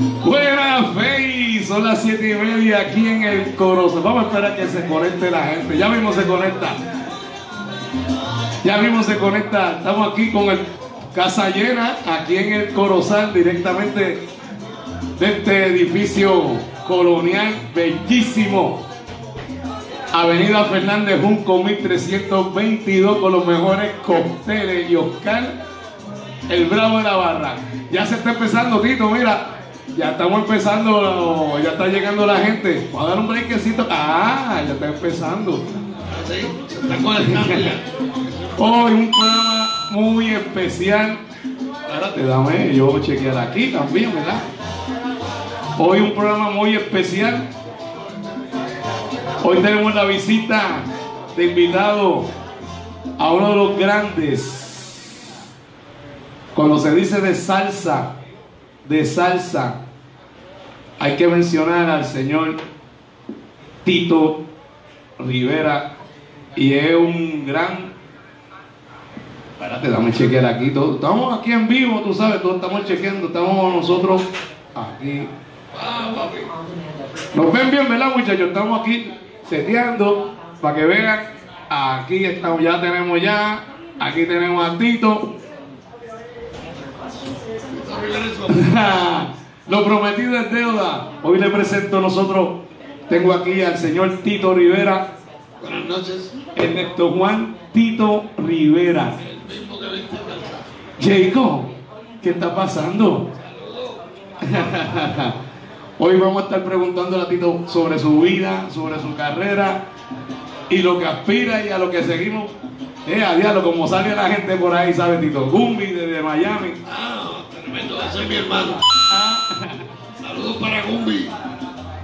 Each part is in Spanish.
Buena fe, son las siete y media aquí en el Corozal. Vamos a esperar que se conecte la gente. Ya mismo se conecta. Ya mismo se conecta. Estamos aquí con el Casa Llena, aquí en el Corozal, directamente de este edificio colonial bellísimo. Avenida Fernández Junco 1322 con los mejores cócteles y Oscar, el bravo de la barra. Ya se está empezando, Tito, mira. Ya estamos empezando, ya está llegando la gente. Voy a dar un breakcito. Ah, ya está empezando. Hoy un programa muy especial. Espérate, dame, yo chequear aquí también, ¿verdad? Hoy un programa muy especial. Hoy tenemos la visita de invitado a uno de los grandes. Cuando se dice de salsa, de salsa, hay que mencionar al señor Tito Rivera y es un gran Espérate, dame chequear aquí. Todo. Estamos aquí en vivo, tú sabes, todos estamos chequeando, estamos nosotros aquí. Nos ven bien, ¿verdad, muchachos? Estamos aquí seteando para que vean. Aquí estamos, ya tenemos ya. Aquí tenemos a Tito. Lo prometido es deuda. Hoy le presento a nosotros. Tengo aquí al señor Tito Rivera, Buenas noches. Ernesto Juan Tito Rivera. El mismo que. Jacob, ¿qué está pasando? Hoy vamos a estar preguntando a Tito sobre su vida, sobre su carrera y lo que aspira y a lo que seguimos. Eh, a diablo, como sale la gente por ahí, ¿sabe Tito? Gumbi desde Miami. Ah, tremendo. Ese es mi hermano. Ah, Saludos para Gumbi.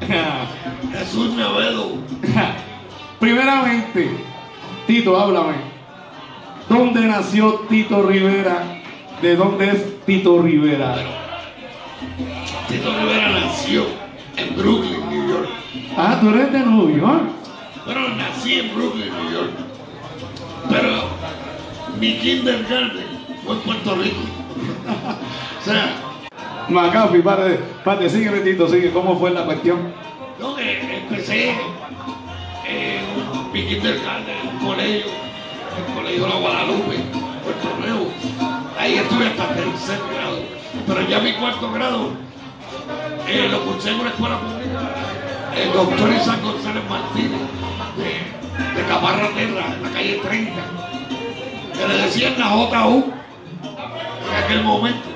Jesús Navedo. Primeramente, Tito, háblame. ¿Dónde nació Tito Rivera? ¿De dónde es Tito Rivera? Tito Rivera nació en Brooklyn, New York. Ah, tú eres de New York. Bueno, nací en Brooklyn, New York. Pero mi kindergarten fue en Puerto Rico. o sea, Macafi, párate, párate, sigue Tito, sigue. ¿Cómo fue la cuestión? no, que empecé en mi kindergarten, en un colegio, el colegio La Guadalupe, Puerto Nuevo. Ahí estuve hasta tercer grado. Pero ya mi cuarto grado eh, lo cursé en una escuela pública. El doctor Isaac González Martínez, de, de Caparra Terra, en la calle 30, que le decían la JU en aquel momento.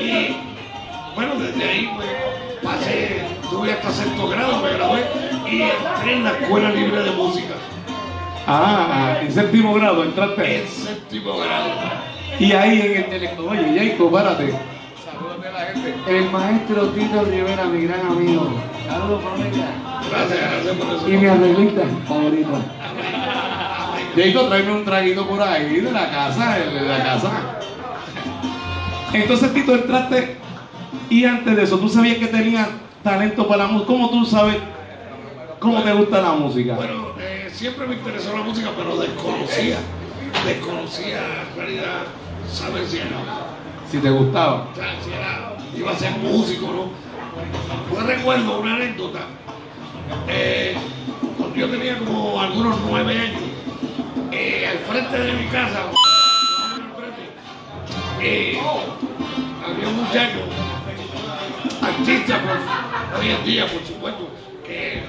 Y bueno, desde ahí pues, pasé, tuve hasta sexto grado, me gradué y entré en la Escuela Libre de Música, Ah, en séptimo grado entraste. en séptimo grado. Y ahí en el teléfono, oye, Jacob, párate. Salúdate a la gente. El maestro Tito Rivera, mi gran amigo. Saludos, familia. Gracias, gracias por eso. Y mi arreglista favorito. Jacob, tráeme un traguito por ahí de la casa, de la casa. Entonces, Tito, entraste y antes de eso, ¿tú sabías que tenías talento para la música? ¿Cómo tú sabes cómo te gusta la música? Bueno, eh, siempre me interesó la música, pero desconocía. Desconocía en realidad, ¿sabes si era? Si te gustaba. O sea, si era, iba a ser músico, ¿no? Yo recuerdo una anécdota. eh, cuando yo tenía como algunos nueve años, eh, al frente de mi casa, eh, había un muchacho, artista, hoy en día, por supuesto, que,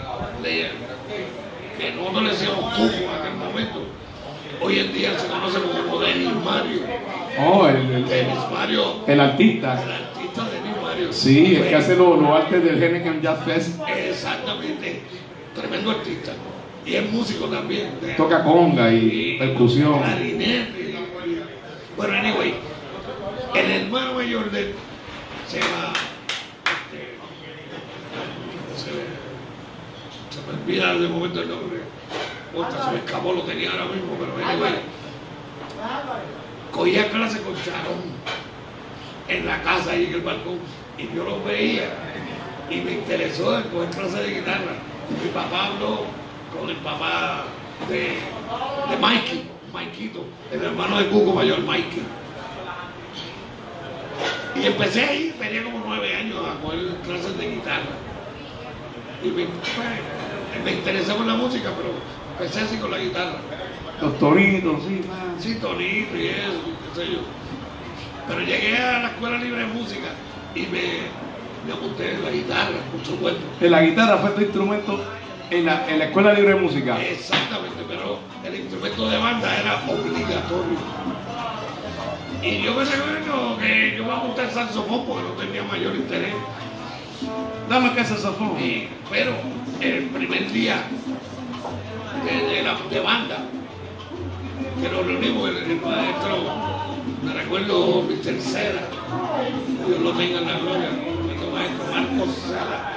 le- que nosotros le decíamos Cuco en aquel momento. Hoy en día se conoce como Denis Mario. Oh, el, el- Mario el artista. el. Sí, es que hace los los artes del Henneken Jazz Fest. Exactamente. Tremendo artista. Y es músico también. Toca conga y percusión. clarinete. Bueno, anyway. El hermano mayor de él se llama. este, se, se me olvida de momento el nombre. Otra, se me escapó, lo tenía ahora mismo, pero anyway. Cogía clase con Charón en la casa ahí en el balcón y yo lo veía y me interesó en coger clase de guitarra. Mi papá habló con el papá de, de Mikey, Maikito, el hermano de Cuco mayor, Mikey. Y empecé ahí, tenía como nueve años a coger clases de guitarra. Y me, pues, me interesé por la música, pero empecé así con la guitarra. Los toritos, sí. Sí, tonito y eso, qué sé yo. Pero llegué a la escuela libre de música y me, me apunté en la guitarra, por supuesto. En la guitarra fue tu instrumento en la, en la escuela libre de música. Exactamente, pero el instrumento de banda era obligatorio. Y yo me recuerdo que yo me apunté al saxofón porque no tenía mayor interés. Dame que saxofón. Y, pero el primer día de, de la de banda, que nos reunimos, el, el maestro, me recuerdo mi tercera, Dios lo tenga en la gloria, el maestro Marcos Sala.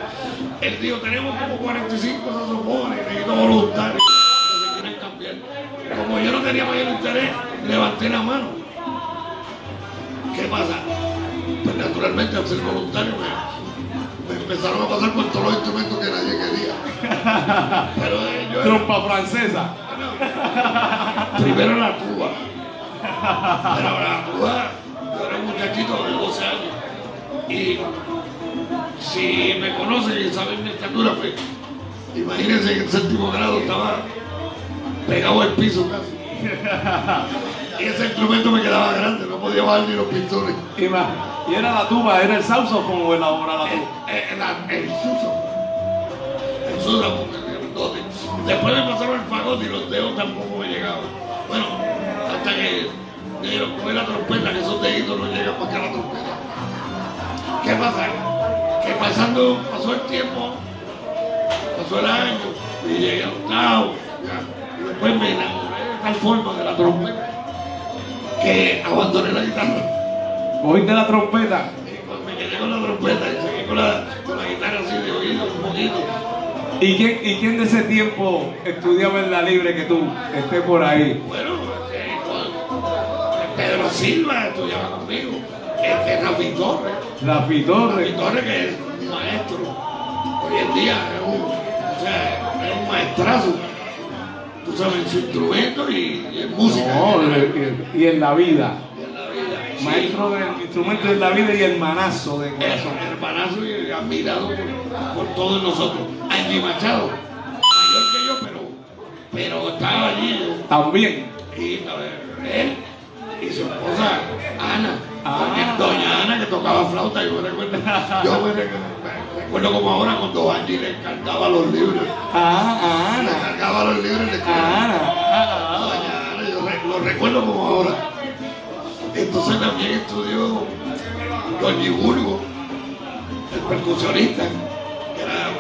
Él dijo, tenemos como 45 saxofones, necesito voluntarios que se quieren cambiar. Como yo no tenía mayor interés, levanté la mano. ¿Qué pasa? Pues naturalmente al ser voluntario me, me empezaron a pasar por todos los instrumentos que nadie quería. Pero eh, yo era- Trompa francesa. Primero la tuba. Pero la tuba, yo era un muchachito de 12 años. Y si me conocen y saben mi estatura, pues imagínense que en séptimo grado estaba pegado al piso casi. Y ese instrumento me quedaba grande, no podía bajar ni los pistones. Y, más, y era la tuba, era el saxofón o era ahora la El, tuba. el, el, el suso. El porque el grandote. Después me pasaron el fagote y los dedos tampoco me llegaban. Bueno, hasta que me dieron con la trompeta, que esos deditos no llegan más que la trompeta. ¿Qué pasa? Que pasando, pasó el tiempo, pasó el año, y llegué a octavo, y después me enamoré de tal forma de la trompeta que abandoné la guitarra. Oíste la trompeta. Me quedé con la trompeta y seguí con la, con la guitarra así de oído un poquito. ¿Y quién, ¿Y quién de ese tiempo estudiaba en la libre que tú esté por ahí? Bueno, Pedro Silva estudiaba conmigo. Este Rafi Torres. Rafi Rafi Torres. Torres que es un maestro. Hoy en día es un, o sea, es un maestrazo. Tú sabes, en su instrumento y, y en música. No, y y en la vida. Sí. Maestro del instrumento de la vida y hermanazo de corazón. El hermanazo y admirado por, por todos nosotros. Angie Machado, mayor que yo, pero, pero estaba allí. También. Y a ver, él y su esposa Ana, Ah. doña, Ana que tocaba flauta, yo me recuerdo, yo me, rec- me recuerdo como ahora cuando Angie le cargaba los libros, Ah, le Ana. cargaba los libros y le Ana. Ah, Doña Ana, yo lo recuerdo como ahora. Entonces también estudió Johnny Burgo, el percusionista, que era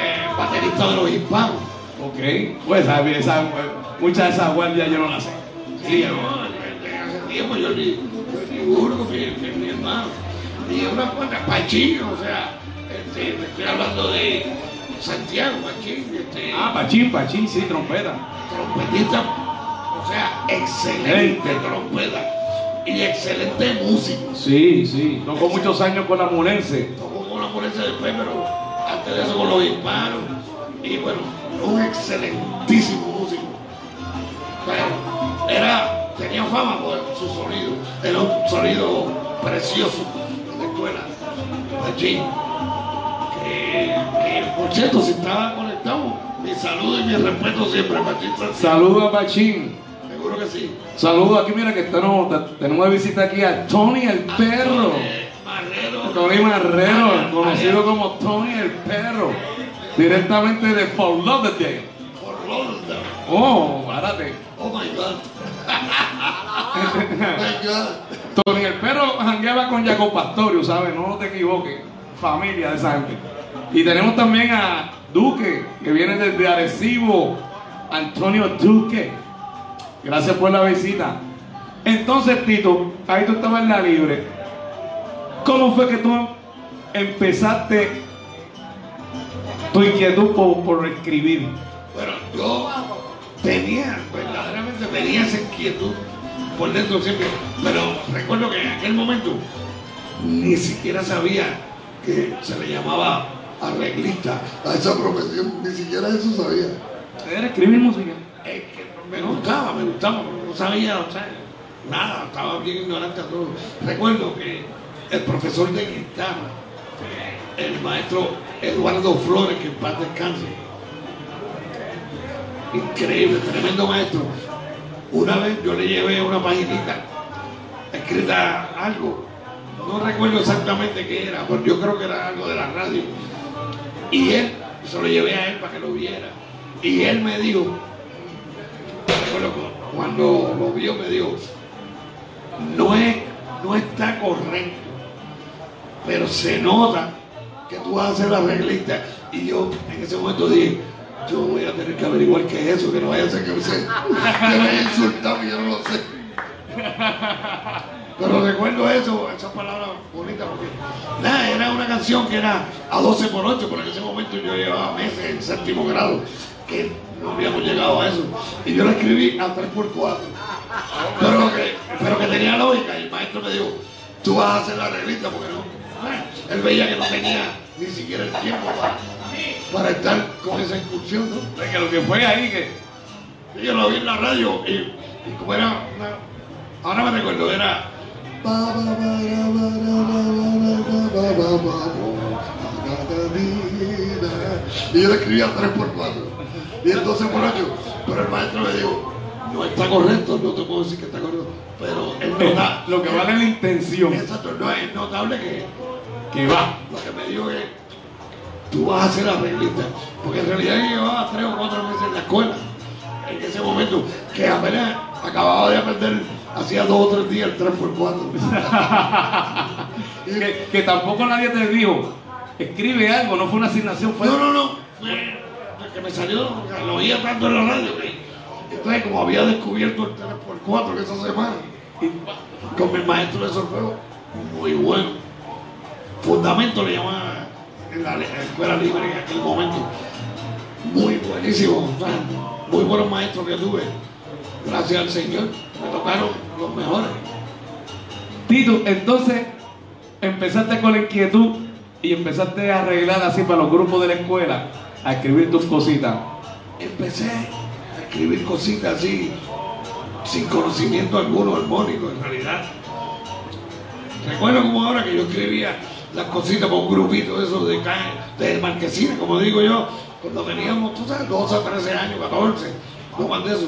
eh, baterista de los hispanos. Ok. Pues esa, esa- muchas de esas guardias yo no las sé. Sí, hace tiempo yo ni, ni Burgo, mi, mi, mi hermano. Y una cuanta, Pachín, o sea, este, me estoy hablando de Santiago Pachín, este, Ah, Pachín, Pachín, sí, trompeta. trompetista, o sea, excelente trompeta y excelente músico. Sí, sí. Tocó muchos años con la Munense. Tocó con la Morense después, pero antes de eso con los hispanos. Y bueno, un excelentísimo músico. Tenía fama por su sonido. Era un sonido precioso la escuela. Allí. Que, que, por cierto, si estaba conectado, mi saludo y mi respeto siempre, Machín Santiago. Saludos a Pachín. Seguro que sí. Saludos aquí, mira que tenemos, tenemos de visita aquí a Tony el perro. Eh, Marrero. Tony Marrero, conocido como Tony el perro. Directamente de Fort Lauderdale. Por Rotterdam. Oh, párate. Oh my God. Tony el perro jangueaba con Jacob Pastorio, ¿sabes? No te equivoques. Familia de gente. Y tenemos también a Duque, que viene desde Arecibo. Antonio Duque. Gracias por la visita. Entonces, Tito, ahí tú estabas en la libre. ¿Cómo fue que tú empezaste tu inquietud por, por escribir? Bueno, yo tenía, verdaderamente tenía esa inquietud por dentro siempre, pero recuerdo que en aquel momento ni siquiera sabía que se le llamaba arreglista a esa profesión, ni siquiera eso sabía. Era escribir música. Es que me gustaba, me gustaba, no sabía, o sea, nada, estaba bien ignorante a todo. Recuerdo que el profesor de guitarra, el maestro Eduardo Flores, que en paz descanse. Increíble, tremendo maestro. Una vez yo le llevé una paginita escrita algo, no recuerdo exactamente qué era, porque yo creo que era algo de la radio. Y él, se lo llevé a él para que lo viera. Y él me dijo, cuando lo vio me dijo, no, es, no está correcto, pero se nota que tú vas a hacer la reglita. Y yo en ese momento dije, yo voy a tener que averiguar qué es eso, que no vaya a ser que que me haya insultado y yo no lo sé. Pero recuerdo eso, esas palabras bonitas, porque nada, era una canción que era a 12 por 8, pero en ese momento yo llevaba meses en séptimo grado, que no habíamos llegado a eso. Y yo la escribí a 3 por 4. Pero que, pero que tenía lógica, y el maestro me dijo, tú vas a hacer la reglita, porque no. Él veía que no tenía ni siquiera el tiempo para, para estar con esa incursión, ¿no? De que lo que fue ahí, que yo lo vi en la radio y, y como era una, ahora me recuerdo, era y yo le escribía 3 por 4 y el 12 por 8 pero el maestro me dijo no está correcto, no te puedo decir que está correcto pero es notable lo que vale es la intención, exacto, no es notable que que va. lo que me dijo es tú vas a hacer la reglita porque en realidad yo llevaba tres o cuatro meses en la escuela en ese momento que apenas acababa de aprender hacía dos o tres días el 3 por 4 Que, que tampoco nadie te dijo, escribe algo, no fue una asignación, fue no, no, no fue que me salió lo oía tanto en la radio entonces como había descubierto el 3 por 4 esa semana con mi maestro de solfeo muy bueno fundamento le llamaba en la, escuela libre en aquel momento muy buenísimo muy buenos maestros que tuve. Gracias al Señor me tocaron los mejores. Tito, entonces empezaste con la inquietud y empezaste a arreglar así para los grupos de la escuela, a escribir tus cositas. empecé a escribir cositas así sin conocimiento alguno armónico en realidad. Recuerdo como ahora que yo escribía las cositas con un grupito de esos de, de marquesina como digo yo cuando teníamos tú sabes 12 a 13 años 14 no más de eso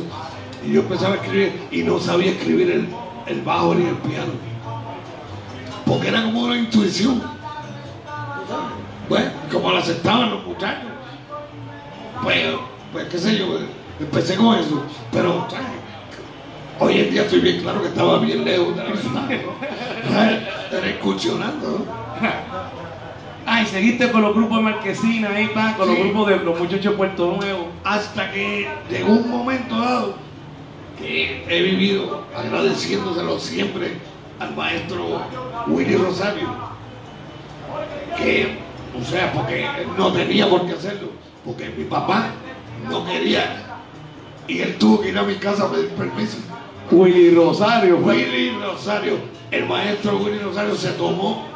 y yo empezaba a escribir y no sabía escribir el, el bajo ni el piano porque era como una intuición bueno como la aceptaban los muchachos pues, pues qué sé yo, empecé con eso, pero ¿sabes? hoy en día estoy bien claro que estaba bien lejos de la verdad. ¿sabes? Era incursionando, ¿no? Ay, seguiste con los grupos de Marquesina, ahí va, con los grupos de los muchachos de Puerto Nuevo. Hasta que llegó un momento dado que he vivido agradeciéndoselo siempre al maestro Willy Rosario, que, o sea, porque no tenía por qué hacerlo, porque mi papá no quería y él tuvo que ir a mi casa a pedir permiso. Willy Rosario. Willy Rosario, el maestro Willy Rosario se tomó,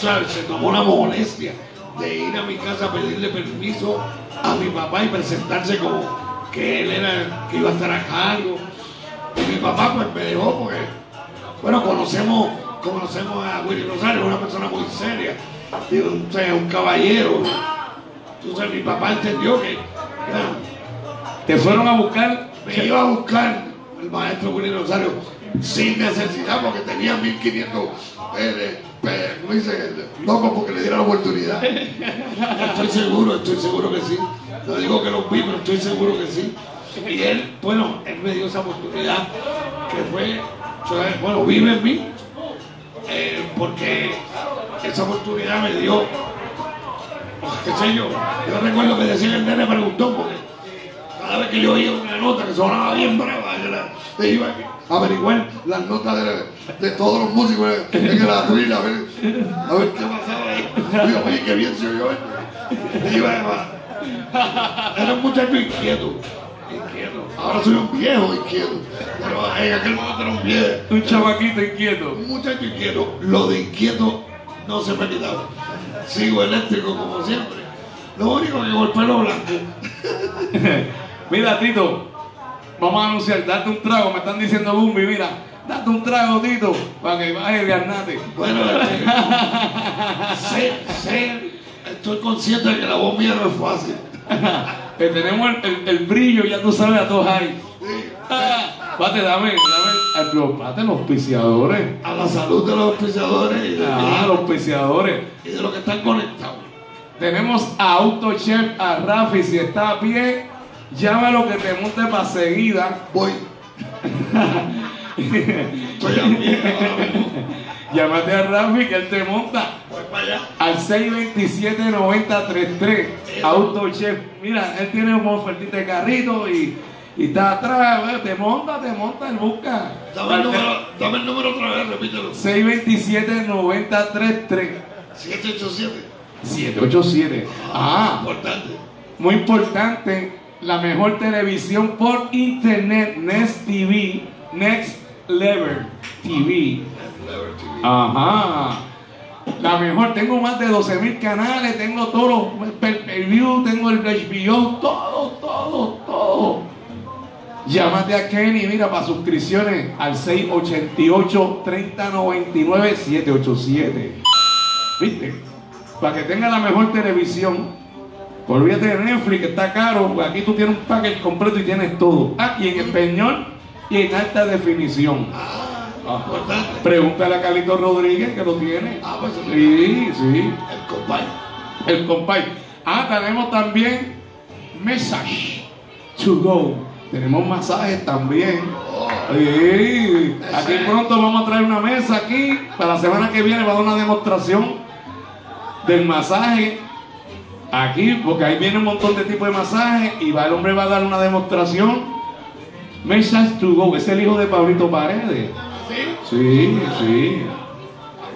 ¿sabes? Se tomó la molestia de ir a mi casa a pedirle permiso a mi papá y presentarse como que él era, que iba a estar a cargo. Y mi papá pues me dejó porque, bueno, conocemos, conocemos a Willy Rosario, una persona muy seria, un, un caballero. Entonces mi papá entendió que, ya, Te fueron a buscar. me iba a buscar el maestro Willy Rosario sin necesidad porque tenía 1500 eh, ¿cómo dice? locos porque le diera la oportunidad. Estoy seguro, estoy seguro que sí. No digo que los vi, pero estoy seguro que sí. Y él, bueno, él me dio esa oportunidad que fue, bueno, vive en mí, eh, porque esa oportunidad me dio, qué sé yo, yo recuerdo que decía el nene preguntó porque cada vez que yo oía una nota que sonaba bien brava, yo la- iba a averiguar las notas de, de todos los músicos en el atril, a ver, a ver qué pasaba ahí. Digo, oye, qué bien se oyó esto. Iba a- Era un muchacho inquieto, inquieto. Ahora soy un viejo inquieto, pero en aquel momento era un viejo. Un chavaquito inquieto. Un muchacho inquieto, lo de inquieto no se me ha quitado. Sigo eléctrico como siempre. Lo único que con el pelo blanco. Mira, Tito, vamos a anunciar, darte un trago. Me están diciendo Bumbi, mira, Date un trago, Tito, para que vaya el garnate. Bueno, sé, sé, estoy consciente de que la voz mía no es fácil. Que tenemos el, el- el brillo, ya tú sabes, a todos ahí. Ah, Pate, dame, dame. Pero, pate, los auspiciadores. A la salud de los auspiciadores de, Ah, los auspiciadores. y de los que están conectados. Tenemos a AutoChef, a Rafi, si está a pie, llámalo que te monte para seguida. Voy. Estoy a pie ahora mismo. Llámate a Rafi que él te monta Voy para allá. al 627-9033. AutoChef, mira, él tiene una ofertita de carrito y, y está atrás, eh, te monta, te monta, él busca. Dame el número, dame el número otra vez, repítelo. 627-9033. 787. 787. Ah, Importante. muy importante, la mejor televisión por internet, Next TV, Next Level TV. Ajá. La mejor, tengo más de 12 mil canales, tengo todos los pay-per-view, tengo el HBO, todo, todo, todo. Llámate a Kenny, mira, para suscripciones al 688-3099-787. ¿Viste? Para que tenga la mejor televisión. Olvídate de Netflix, que está caro, porque aquí tú tienes un paquete completo y tienes todo. Y en español y en alta definición. Ah. Importante. Pregúntale a Carlito Rodríguez que lo tiene. Ah, pues sí. Sí. El compadre. El compay. Ah, tenemos también Message to Go. Tenemos masajes también. Sí. Aquí pronto vamos a traer una mesa aquí. Para la semana que viene va a dar una demostración del masaje. Aquí, porque ahí viene un montón de tipos de masajes y va, el hombre va a dar una demostración. Message to go, es el hijo de Pablito Paredes. ¿Sí? Sí,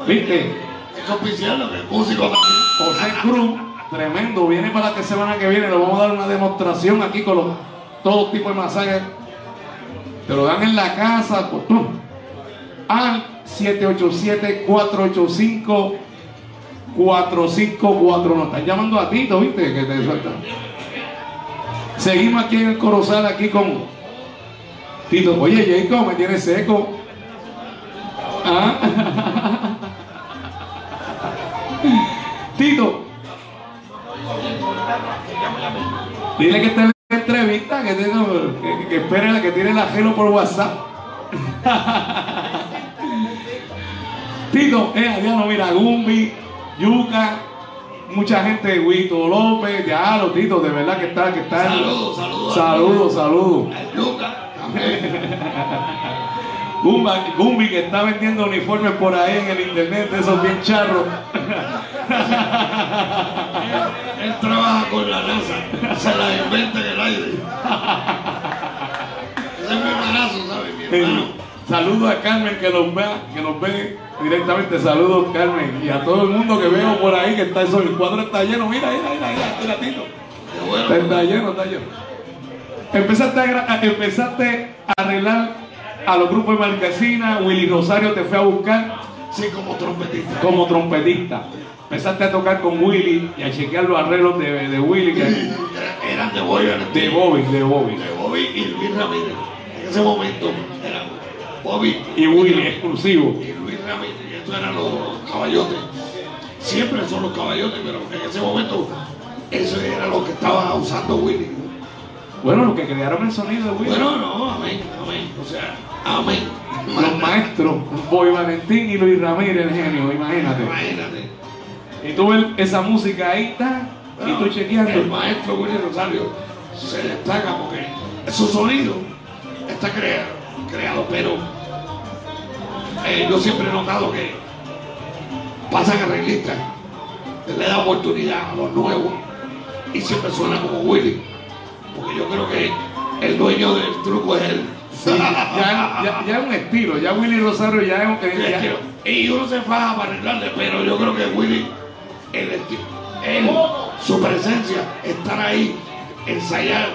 ¿Viste? Es oficial, músico José Cruz, tremendo, viene para la semana que viene, le vamos a dar una demostración aquí con los, todo tipo de masajes. Te lo dan en la casa, pues, al 787 485 4549. Nos están llamando a Tito, ¿viste? Que te suelta. Seguimos aquí en el Corozal, aquí con Tito. Oye, Jacob, me tiene seco. Ah. Tito. Dile que está en entrevista, que, tenga, que, que espere, que tiene el ajeno por WhatsApp. Tito, eh, no mira, Gumbi. Yuca, mucha gente, Huito López, ya los Tito, de verdad que está, que está. Saludos, saludos. Saludos, saludos. También. Gumba- Gumbi que está vendiendo uniformes por ahí en el internet, de esos bien charros. Él trabaja con la NASA. Se la inventa en el aire. Ese es mi hermanazo, ¿sabes? Mi hermano. Saludos a Carmen que nos vea, que nos ve directamente. Saludos Carmen y a todo el mundo que veo por ahí que está eso. El cuadro está lleno. Mira, mira, mira, mira, mira, Tito. Bueno. Está lleno, está lleno. Empezaste a, empezaste a arreglar a los grupos de Marquesina. Willy Rosario te fue a buscar Sí, como trompetista. como trompetista. Empezaste a tocar con Willy y a chequear los arreglos de, de Willy, que, Eran de Bobby de Bobby, de Bobby. De Bobby y Luis Ramírez. En ese momento eran Bobby Y Willy, exclusivo. y Luis Ramírez. Y estos eran los caballotes. Siempre son los caballotes, pero en ese momento eso era lo que estaba usando Willy. Bueno, los que crearon el sonido de Willy. Bueno, no, amén, amén. O sea, amén. los maestros, Boy Valentín y Luis Ramírez, el genio, imagínate. Imagínate. Y tú ves esa música ahí, está, y tú El chequeando. maestro Willy Rosario se destaca porque su sonido está creado, creado pero eh, yo siempre he notado que pasan arreglistas, le da oportunidad a los nuevos y siempre suena como Willy, porque yo creo que el dueño del truco es él. Sí, ya, es un estilo, ya Willy Rosario ya es un ya- que- Y uno se faja para arreglarle, pero yo creo que Willy, el esti- él, su presencia, estar ahí, ensayar,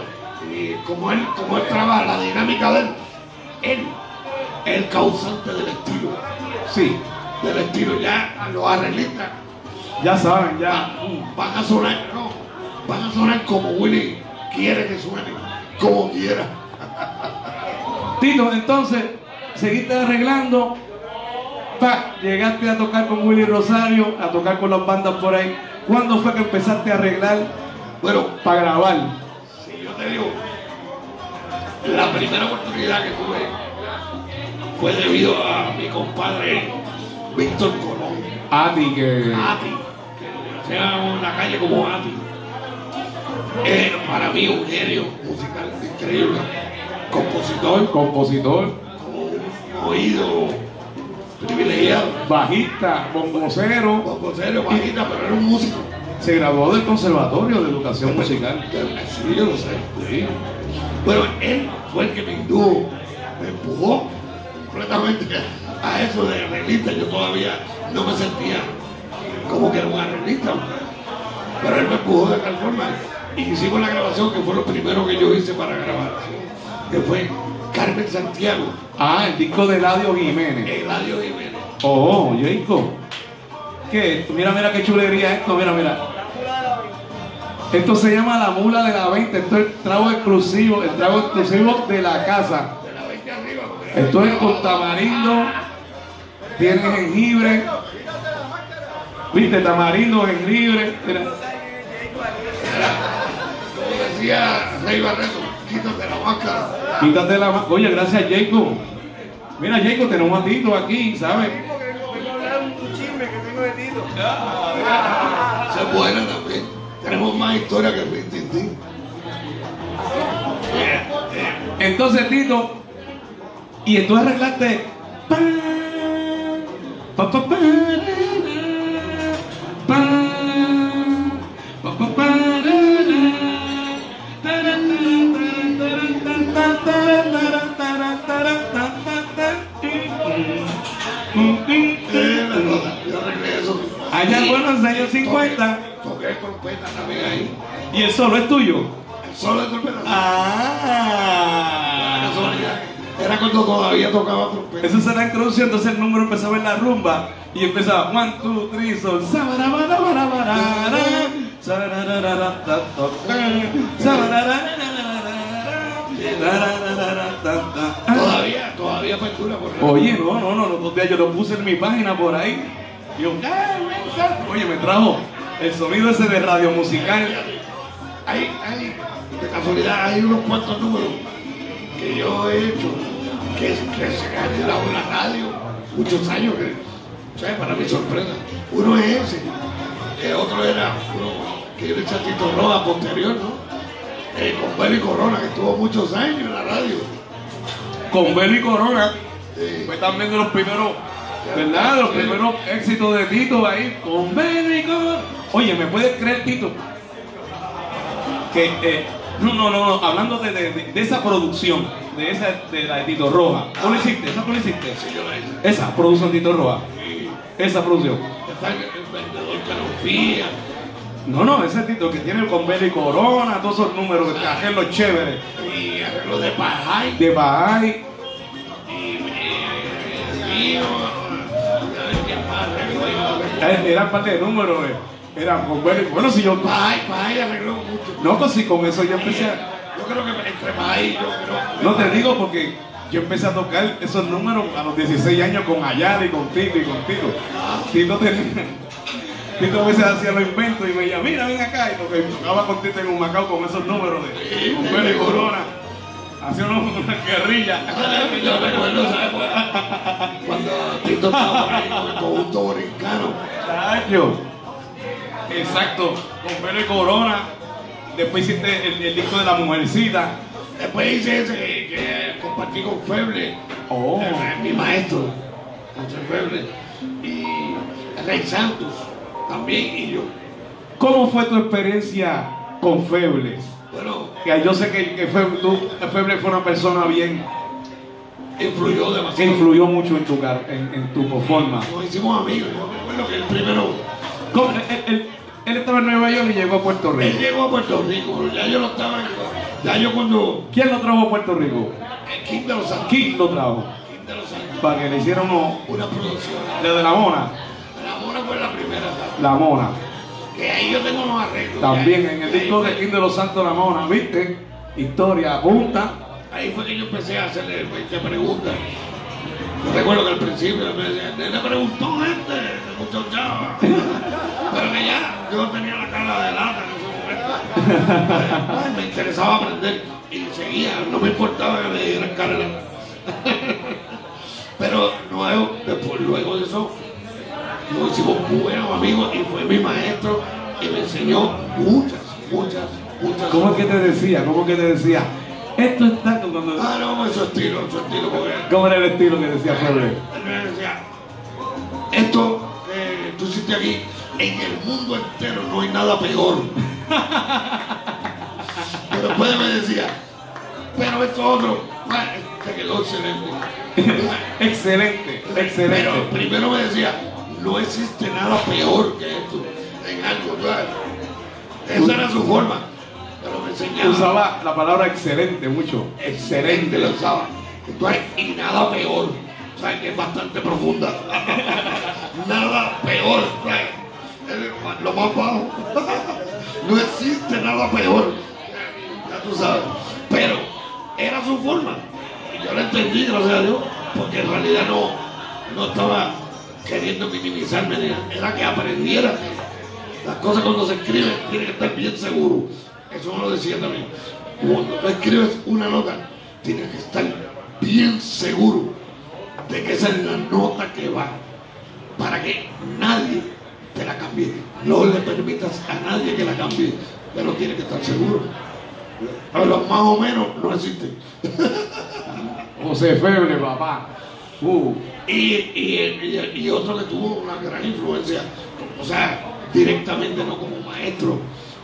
como él, como él trabaja, la dinámica de él, él el causante del estilo, sí, del estilo. Ya los arreglistas ya saben, ya. van, a sonar, no, van a sonar como Willy quiere que suene, como quiera. Tito, entonces, seguiste arreglando, pa, llegaste a tocar con Willy Rosario, a tocar con las bandas por ahí. ¿Cuándo fue que empezaste a arreglar Bueno, para grabar? si yo te digo, la primera oportunidad que tuve fue debido a mi compadre Víctor Colón, Ati, que Ati, que se llama en la calle como Ati. Es para mí un genio musical increíble, compositor, compositor, con un oído privilegiado, bajista, bombocero, compositor, bajita, pero era un músico. se graduó del Conservatorio de Educación Musical. Sí, yo lo sé. Sí. Bueno, él fue el que me indujo, me empujó completamente a eso de arreglista. Yo todavía no me sentía como que era un arreglista. Pero él me empujó de tal forma. Y hicimos la grabación, que fue lo primero que yo hice para grabar. Que fue Carmen Santiago, Ah, el disco de Eladio Jiménez. Eladio Jiménez. Oh, Jacob. ¿Qué? Mira, mira qué chulería esto, mira, mira. Esto se llama la mula de la 20. Esto es el trago exclusivo, el trago exclusivo de la casa. De la 20 arriba. porque Esto es con tamarindo, tiene jengibre. Viste, tamarindo, jengibre. Mira. Como decía Rey Barreto, quítate la máscara. Quítate la mano. Oye, gracias, Jacob. Mira, Jacob, tenemos a Tito aquí, ¿sabes? Es buena también. Tenemos más historia que Rin Tin Tin. Entonces, Tito, y tú arreglaste. Allá en Buenos Aires 50. Toqué trompeta también ahí. ¿Y el solo es tuyo? El solo es trompeta. Ah. Era cuando todavía tocaba trompeta. Eso será la introducción, entonces el número empezaba en la rumba y empezaba one, two, three. Todavía, todavía factura por Oye, no, no, no, los dos días yo lo puse en mi página por ahí. Oye, me trajo el sonido ese de radio musical. Hay, hay, de casualidad, hay unos cuantos números que yo he hecho que, que se han quedado en la radio muchos años, que, ¿sabes? Para mi sorpresa. Uno es ese, el otro era uno que yo le eché a Tito Roja posterior, ¿no? Eh, con Beli Corona, que estuvo muchos años en la radio. Con Beli Corona, Sí. fue también de los primeros, ¿verdad? De los primeros éxitos de Tito ahí, con Beli Corona. Oye, ¿me puedes creer, Tito? Que, eh, no, no, no, no, hablando de, de- esa producción, de esa, de la de Tito Roja. ¿Tú lo hiciste? ¿Esa tú lo hiciste? Sí, yo la hice. Esa producción Tito Roja. Esa producción. Está el, el vendedor que no. No, no, ese Tito que tiene con Beli Corona, todos esos números, que arreglos chéveres. Y arreglo de Pajay. De Bahay. Y eh, Eran parte de números, eh. Eran con Beli. Bueno, si yo. Arregló mucho. No, pues si con eso yo empecé a. Yo creo que entre Pajay, yo creo. No te digo porque yo empecé a tocar esos números a los 16 años con Ayala y con Tito y con Tito. Tito tenía. Tito a veces hacía los inventos y me decía, mira, ven acá. Y toque- tocaba con Tito en un Macao con esos números de con Beli Corona. Hacía una guerrilla. Yo recuerdo cuando Tito estaba con el conjunto borincano. Exacto. Con Beli Corona. Después hiciste el, el disco de la mujercita. Después hice ese que, compartí con Feble, Oh. mi maestro, José Feble, y Rey Santos también, y yo. ¿Cómo fue tu experiencia con Febles? Bueno, Que yo sé que, que Fe- tú, Feble fue una persona bien influyó demasiado. influyó mucho en tu, en, en tu forma. Nos hicimos amigos. Yo recuerdo que el primero, él- él estaba en Nueva York y llegó a Puerto él Rico. llegó a Puerto Rico, ya yo no estaba, ya yo cuando, ¿Quién lo trajo a Puerto Rico? el King de los Santos, ¿Quién lo trajo? King de los Santos, Para que le hicieran uno- una producción. de la Mona. La Mona fue la primera, La Mona. que ahí yo tengo unos arreglos. También Ahí- en el disco de King de los Santos La Mona, ¿viste? Historia, punta. Ahí fue que yo empecé a hacerle 20 preguntas. Recuerdo que al principio me decían, le preguntó gente, mucho chava. Pero que ya, yo tenía la cara de lata en ese momento. Ay, me interesaba aprender y seguía, no me importaba que me dieran lata. Pero luego, después, luego de eso, nos hicimos buenos amigos y fue mi maestro y me enseñó muchas, muchas, muchas ¿Cómo es que te decía? ¿Cómo es que te decía? Esto está cuando... Ah, no, es su estilo, su estilo, porque ¿Cómo era el estilo que decía Febre? él me decía, esto que tú hiciste aquí, en el mundo entero no hay nada peor. Pero después me decía, pero esto otro, bueno, te quedó excelente. Excelente, Pero excelente. primero me decía, no existe nada peor que esto en algo, ¿sabes? Esa era su forma. Enseñaba. Usaba la palabra excelente mucho. excelente lo usaba. Y nada peor. Sea, que es bastante profunda. nada peor. ¿sabes? Lo más bajo. no existe nada peor. Ya tú sabes. Pero era su forma. Y yo la entendí, gracias a Dios, porque en realidad no, no estaba queriendo minimizarme. Era que aprendiera. Las cosas cuando se escriben tienen que estar bien seguro. Eso me lo decía también. Cuando tú escribes una nota, tienes que estar bien seguro de que esa es la nota que va. Para que nadie te la cambie. No le permitas a nadie que la cambie. Pero tienes que estar seguro. Pero más o menos no existe. José Febre, papá. Uh, Y, y, y, y otro que tuvo una gran influencia, o sea, directamente no como maestro,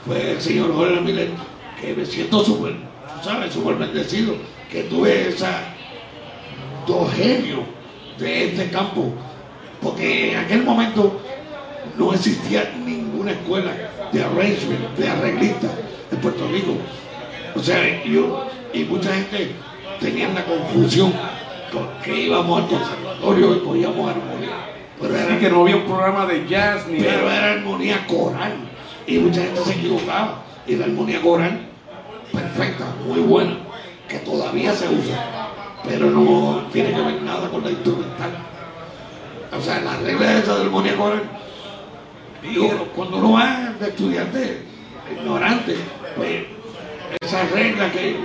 fue el señor Jorge Miller, que me siento súper, ¿sabes? Súper bendecido, que tuve esa dos genios de este campo, porque en aquel momento no existía ninguna escuela de arrangement, de arreglista en Puerto Rico. O sea, yo y mucha gente tenían la confusión con que íbamos al conservatorio y cogíamos armonía. Pero era, que no había un programa de jazz ni pero nada. era armonía coral. Y mucha gente se equivocaba. Y la armonía coral, perfecta, muy buena, que todavía se usa, pero no tiene que ver nada con la instrumental. O sea, la regla esa de la armonía coral, digo, cuando uno va de estudiante ignorante, pues esa regla que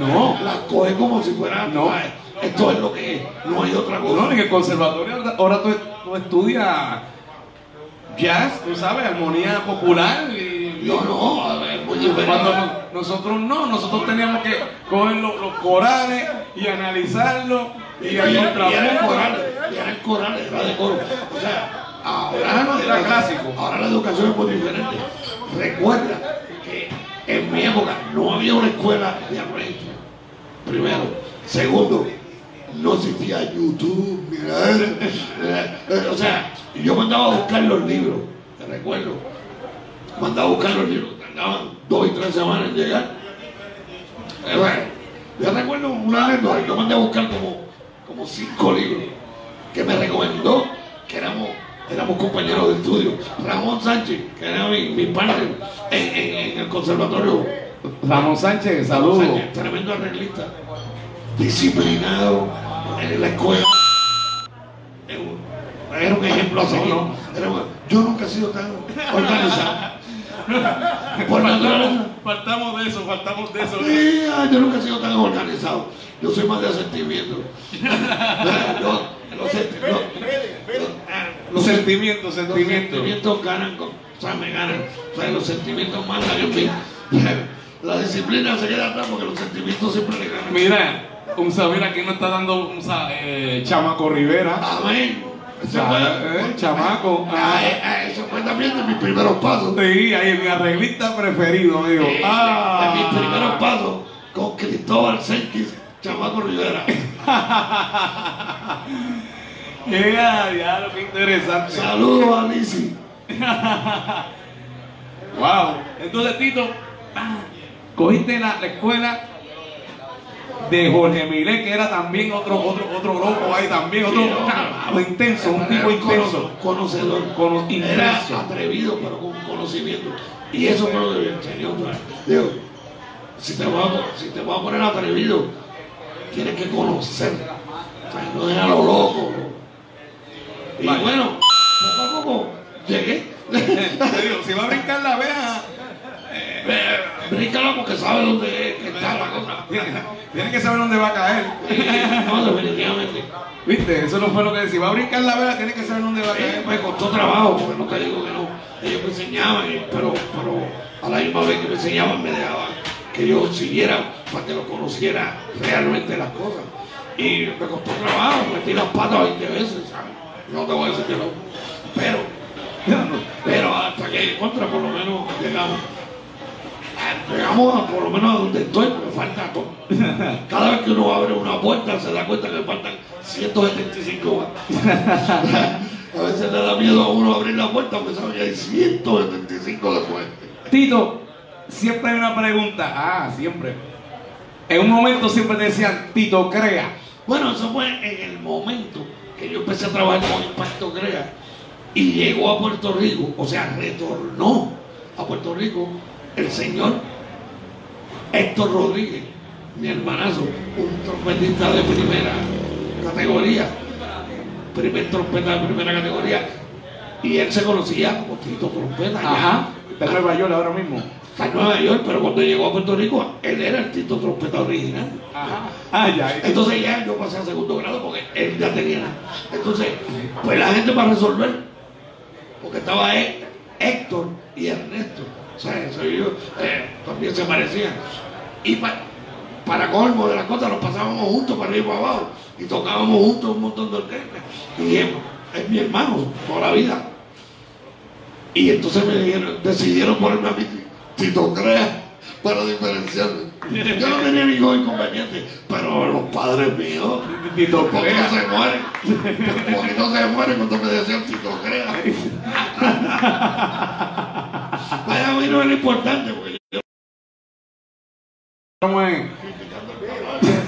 No. la coge como si fuera, No. "Ah, esto es lo que es, no hay otra cosa. No, en el conservatorio ahora- ahora tú, tú estudias jazz, tú sabes, armonía popular. Y, No, no, a ver, muy diferente. Cuando no- nosotros no, nosotros teníamos que coger los, los corales y analizarlos y Y, al contrapunto. corales, y eran corales, era de coro. O sea, ahora la Era clásico. Ahora la educación es muy diferente. Recuerda que en mi época no había una escuela de arrangement. Primero. Segundo, no existía YouTube, mira, eh, eh, o sea, yo mandaba a buscar los libros, te recuerdo. Mandaba a buscar los libros, tardaban dos y tres semanas en llegar. Eh, bueno, yo recuerdo una anécdota, yo mandé a buscar como, como cinco libros que me recomendó que éramos, éramos compañeros de estudio. Ramón Sánchez, que era mi, mi partner en, en- en el conservatorio. Ramón Sánchez, saludos. Tremendo arreglista, disciplinado en la escuela. Era un- ejemplo a seguir. yo nunca he sido tan organizado. Por faltamos de eso, faltamos de eso. Ay, yo nunca he sido tan organizado. Yo soy más de sentimiento. Yo- los, senti- los- Los sentimientos, los sentimientos. sentimientos ganan, con, o sea, me ganan. O sea, los sentimientos mandan en mí. La disciplina se queda atrás porque los sentimientos siempre le ganan. Mira, un saber aquí nos está dando un eh, Chamaco Rivera. Amén. Fue- eh, chamaco. Ah, eh, ah, Eso fue también de mis primeros pasos. Sí, ahí es mi arreglista preferido, amigo. Eh, Ah. De mis primeros pasos con Cristóbal Senkis, Chamaco Rivera. Yeah, ya, lo que interesante. Saludos a Lizzy. Wow. Entonces, Tito, ah, cogiste la, la escuela de Jorge Milé, que era también otro, otro, otro loco ahí también, otro intenso, un tipo intenso. cono- Conocedor. Cono- Era intenso. atrevido, pero con conocimiento. Y eso fue lo me enseñó. ¿sabes? Digo, si te, vas a, si te vas a poner atrevido, tienes que conocer. no era lo loco. Y Vale. bueno, poco a poco llegué. si va a brincar la vea, Eh, Bríncalo porque sabe dónde está la cosa. tiene que saber dónde va a caer. No, definitivamente. ¿Viste? Eso no fue lo que decía. Va a brincar la vea, tiene que saber dónde va a Eh, caer. me costó trabajo, porque no te digo que no. Ellos me enseñaban, y- pero, pero a la misma vez que me enseñaban me dejaban que yo siguiera para que lo conociera realmente las cosas. Y me costó trabajo, metí las patas 20 veces, ¿sabes? No te voy a decir que no. Pero, pero hasta que contra por lo menos llegamos. Llegamos a, por lo menos a donde estoy, porque falta todo. Cada vez que uno abre una puerta se da cuenta que faltan 175 más. A veces le da miedo a uno abrir la puerta porque sabe que hay 175 de puente. Tito, siempre hay una pregunta. Ah, siempre. En un momento siempre te decían, Tito, crea. Bueno, eso fue en el momento que yo empecé a trabajar con Impacto Crea y llegó a Puerto Rico, o sea, retornó a Puerto Rico el señor Héctor Rodríguez, mi hermanazo, un trompetista de primera categoría, primer trompeta de primera categoría, y él se conocía como Tito Trompeta. Ajá. De Nueva York ahora mismo. Está en Nueva York, pero cuando llegó a Puerto Rico, él era el Tito Trompeta original. Ajá. Ah, ya. Entonces ya yo pasé a segundo grado porque él ya tenía. Entonces, pues la gente para resolver, porque estaba Hé- Héctor y Ernesto, eh, también se parecían. Y pa- para colmo de las cosas, nos pasábamos juntos para arriba y para abajo y tocábamos juntos un montón de orquestas. Y es, es mi hermano toda la vida. Y entonces me dijeron, decidieron ponerme a mí Tito Crea para diferenciarme. Yo no tenía ningún inconveniente, pero los padres míos, Tito Crea. se mueren, por poquito se mueren cuando me decían Tito Crea. Vaya, a mí no era importante, en-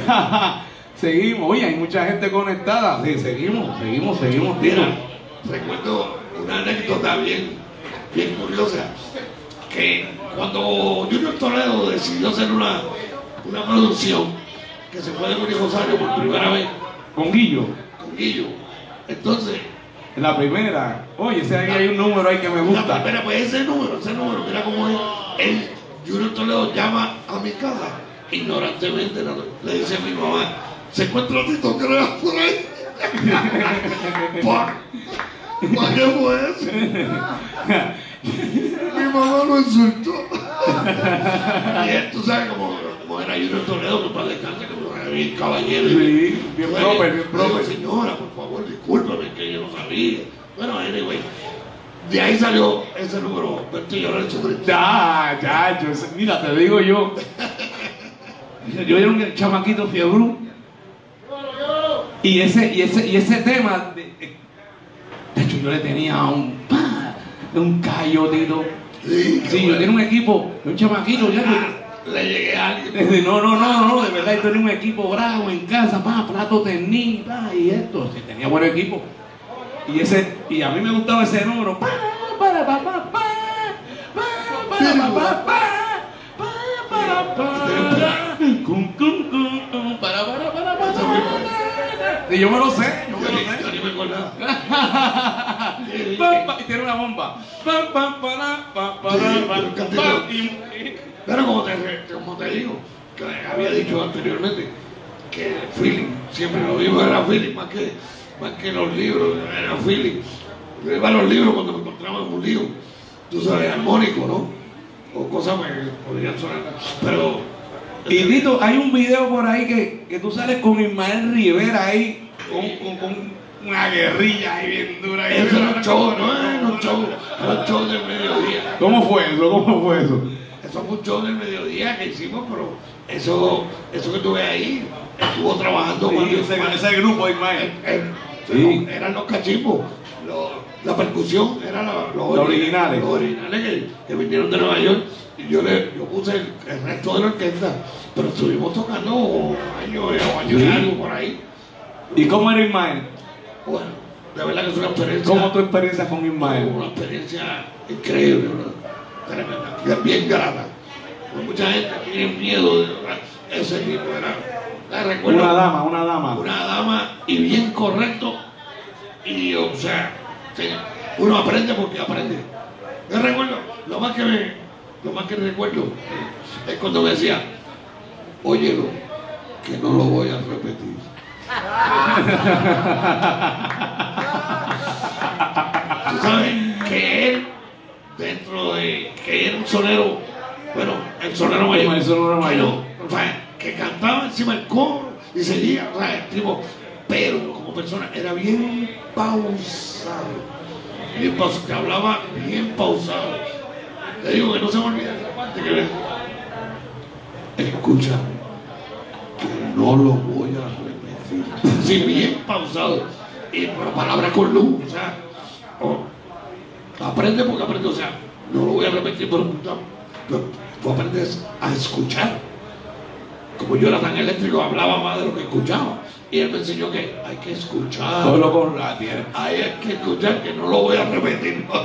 seguimos, oye, hay mucha gente conectada. Sí, seguimos, seguimos, seguimos. Mira, recuerdo una anécdota bien, bien curiosa, que cuando Junior Toledo decidió hacer una, una producción, que se fue de Rosario por primera vez. Con Guillo, con Guillo, entonces, en la primera. Oye, ese ahí hay un número ahí que me la gusta. primera, pues ese número, ese número, mira cómo es, él, Junior Toledo llama a mi casa, ignorantemente le dice a mi mamá, se encuentra Tito Creas por ahí. ¿Para ¿Para qué fue eso? Mi mamá lo insultó. y él, tú sabes cómo, cómo era Junior Toledo, que para descansar, que era bien caballero. Sí, bien proper, bien proper. Señora, por favor, discúlpame, que yo no sabía. Bueno, anyway, de ahí salió ese número. Ya, ya, yo, mira, te digo yo. Yo era un chamaquito fiebrú. Y ese, y ese, y ese tema, de, de hecho, yo le tenía un, un callo, Tito. Sí, Sí, yo tenía un equipo, un chamaquito, ya. Le llegué a alguien. No, no, no, no, de verdad, yo tenía un equipo bravo en casa, pa, plato tenis, pa, y esto, tenía buen equipo. Y ese, y a mí me gustaba ese número, pa, para, pa, pa, pa, pa, para, pa, pa, pa, pa, para, pa, cum, cum, cum, para, para, para, para, para. Y yo me lo sé, yo me lo sé. yo ni me acordaba. Y tiene una bomba. Pa, pa, para, pa, para, pa, pa, Pero como te, como te digo, que había dicho anteriormente, que el feeling, siempre lo mismo era feeling, más que, más que los libros, era feeling. Yo iba a los libros cuando me encontraba en un libro, tú sabes, armónico, ¿no? O cosas que podrían sonar. Pero. Y Tito, hay un video por ahí que, que tú sales con Ismael Rivera ahí, con, con- con una guerrilla ahí bien dura. ahí. Eso era un show, no era un show, era un show del mediodía. ¿Cómo fue eso? ¿Cómo fue eso? Eso fue un show del mediodía que hicimos, pero eso, eso que tuve ahí, estuvo trabajando cuando ese, ese grupo de Ismael. Eh, Sí. no, eran los cachimbos. Lo- la percusión era la- los, Los originales. Los originales que, que vinieron de Nueva York. Y yo, le, yo puse el, el resto de la orquesta. Pero estuvimos tocando años o años y Sí. algo por ahí. ¿Y cómo era Ismael? Bueno, de verdad que es una experiencia. ¿Cómo tu experiencia con Ismael? Una experiencia increíble, tremenda, bien, bien grata. Pues mucha gente tiene miedo de ese tipo, era La recuerdo Una dama, una dama. una dama y bien correcto. Y, o sea, sí, uno aprende porque aprende. Yo recuerdo, lo más que me, lo más que recuerdo eh, es cuando me decía, óyelo, que no lo voy a repetir. Tú sabes que él, dentro de que era un sonero, bueno, el sonero mayor, El sonero mayor. pero, o sea, que cantaba encima del coro y seguía, o sea, el tipo, pero como persona era bien pausado, bien pausado, que hablaba bien pausado. Te digo que no se me olvida esa parte que le escucha, que no lo voy a repetir. Sí, bien pausado. Y por palabras con luz, o sea, o- aprende porque aprende, o sea, no lo voy a repetir, pero tú, tú- tú aprendes a escuchar. Como yo era tan eléctrico, hablaba más de lo que escuchaba. Y él me enseñó que hay que escuchar. Solo con la tierra. Hay que escuchar, que no lo voy a repetir.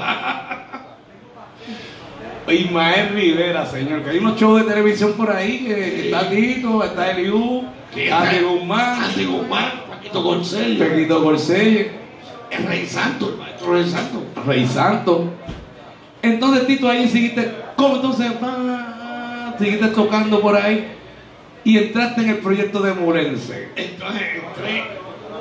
Ismael Rivera, señor, que hay unos shows de televisión por ahí, que está Tito, está Eliú, Andy Guzmán, Andy Guzmán, Paquito González, Pequito Corselle, el Rey Santo, maestro Rey Santo. Rey Santo. Entonces Tito ahí seguiste, ¿cómo entonces? va? Seguiste tocando por ahí y entraste en el proyecto de Murense. Entonces entré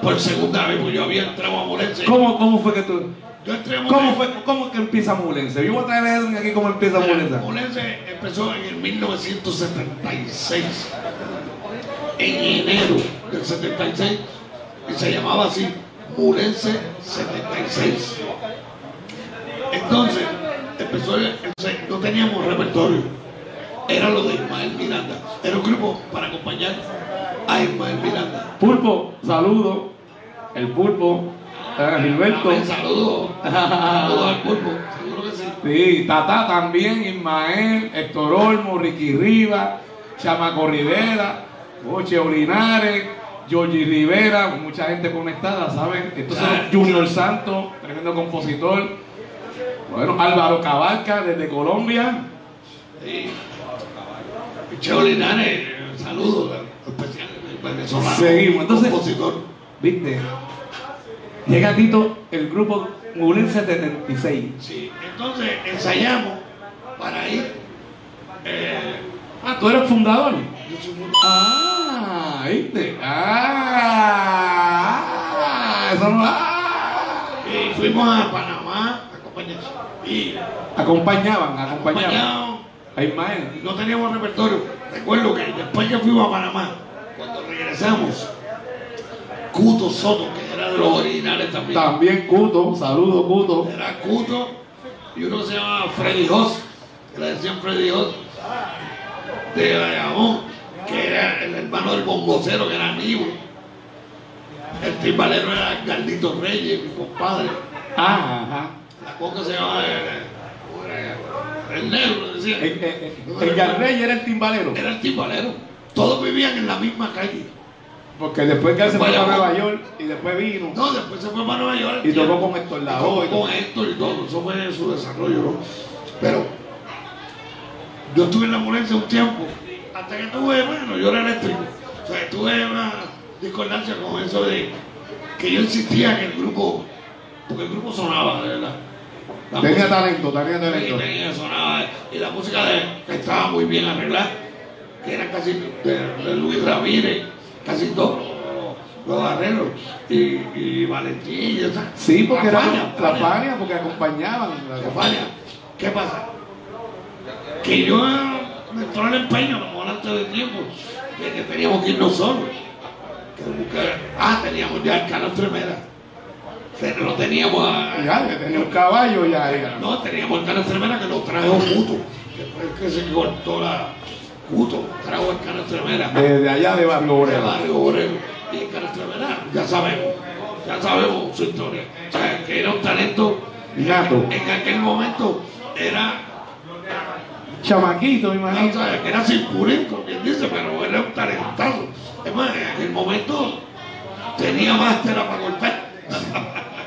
por segunda vez, porque yo había entrado a Morense. ¿Cómo, cómo fue que tú, Yo entré a cómo Morense. fue, cómo que empieza Murense? Yo voy a traer a Edwin aquí cómo empieza Murense. Morense empezó en el 1976, en enero del 76, y se llamaba así, Murense 76. Entonces, empezó, no teníamos repertorio, era lo de Ismael Miranda, era un grupo para acompañar a Ismael Miranda. Pulpo, saludo. El pulpo, Gilberto. Saludos, saludos al pulpo, seguro que sí. Sí, Tata también, Ismael, Héctor Olmo, Ricky Riva, Chamaco Rivera, Oche Orinares, Georgie Rivera, mucha gente conectada, son Claro. Junior Santos, tremendo compositor. Bueno, Álvaro Cabalca desde Colombia. Sí. Cheo Linares, saludos especial venezolano. Seguimos, entonces- compositor. ¿Viste? Llega Tito, el grupo Murense 76. Sí, entonces ensayamos para ir. eh, Ah, tú eres fundador. yo soy muy- Ah, ¿viste? Ah, eso no. Ah. y fuimos a Panamá a acompañar. Y Acompañaban, acompañaban. acompañados, A Ismael. no teníamos repertorio. Recuerdo que después que fuimos a Panamá, cuando regresamos, Cuto Soto, que era de los originales también. También Cuto, saludo Cuto. Era Cuto y uno se llamaba Freddy Hoss, que le decían Freddy Hoss, de Bayamón, que era el hermano del bombocero, que era Aníbal. El timbalero era Galdito Reyes, mi compadre. Ah, ajá. La coca se llamaba eh, el negro, le El, decían. el, el, el Garrey era el timbalero. Era el timbalero. Todos vivían en la misma calle. Porque después que él se fue a. Nueva York y después vino No, después se fue para Nueva York. y tocó con Héctor Lavoe. con Héctor y todo, eso fue su desarrollo, ¿no? Pero yo estuve en la ambulancia un tiempo, hasta que tuve, bueno, yo era eléctrico. O sea, tuve una discordancia con eso de que yo insistía en el grupo, porque el grupo sonaba, de verdad. La Tenía música- talento, tenía talento. tenía, sonaba, y la música de, estaba muy bien arreglada, que era casi de, de Luis Ramírez, casi todos los, los arreglos, y, y Valentín, y esa. Sí, porque era la Fania, porque acompañaban. Rafaña. ¿Qué pasa? Que yo entró el empeño, lo mejor antes de tiempo, de que teníamos que irnos solos. Que ah, teníamos ya el canal Tremera. Lo teníamos a, Ya, que tenía un caballo ya. ya. no, teníamos el canal Tremera que lo trajo Cuto. Después que se cortó la Cuto, trajo el canal Tremera. Desde allá de Barrio de Obrero. Barrio Obrero. Y el canal Tremera, ya sabemos, ya sabemos su historia. O sea, que era un talento, Nato. en aquel momento era, Chamaquito, me o imagino. sea, que era sin como quien dice, pero era un talentazo. Es más, en aquel momento tenía más tela para cortar.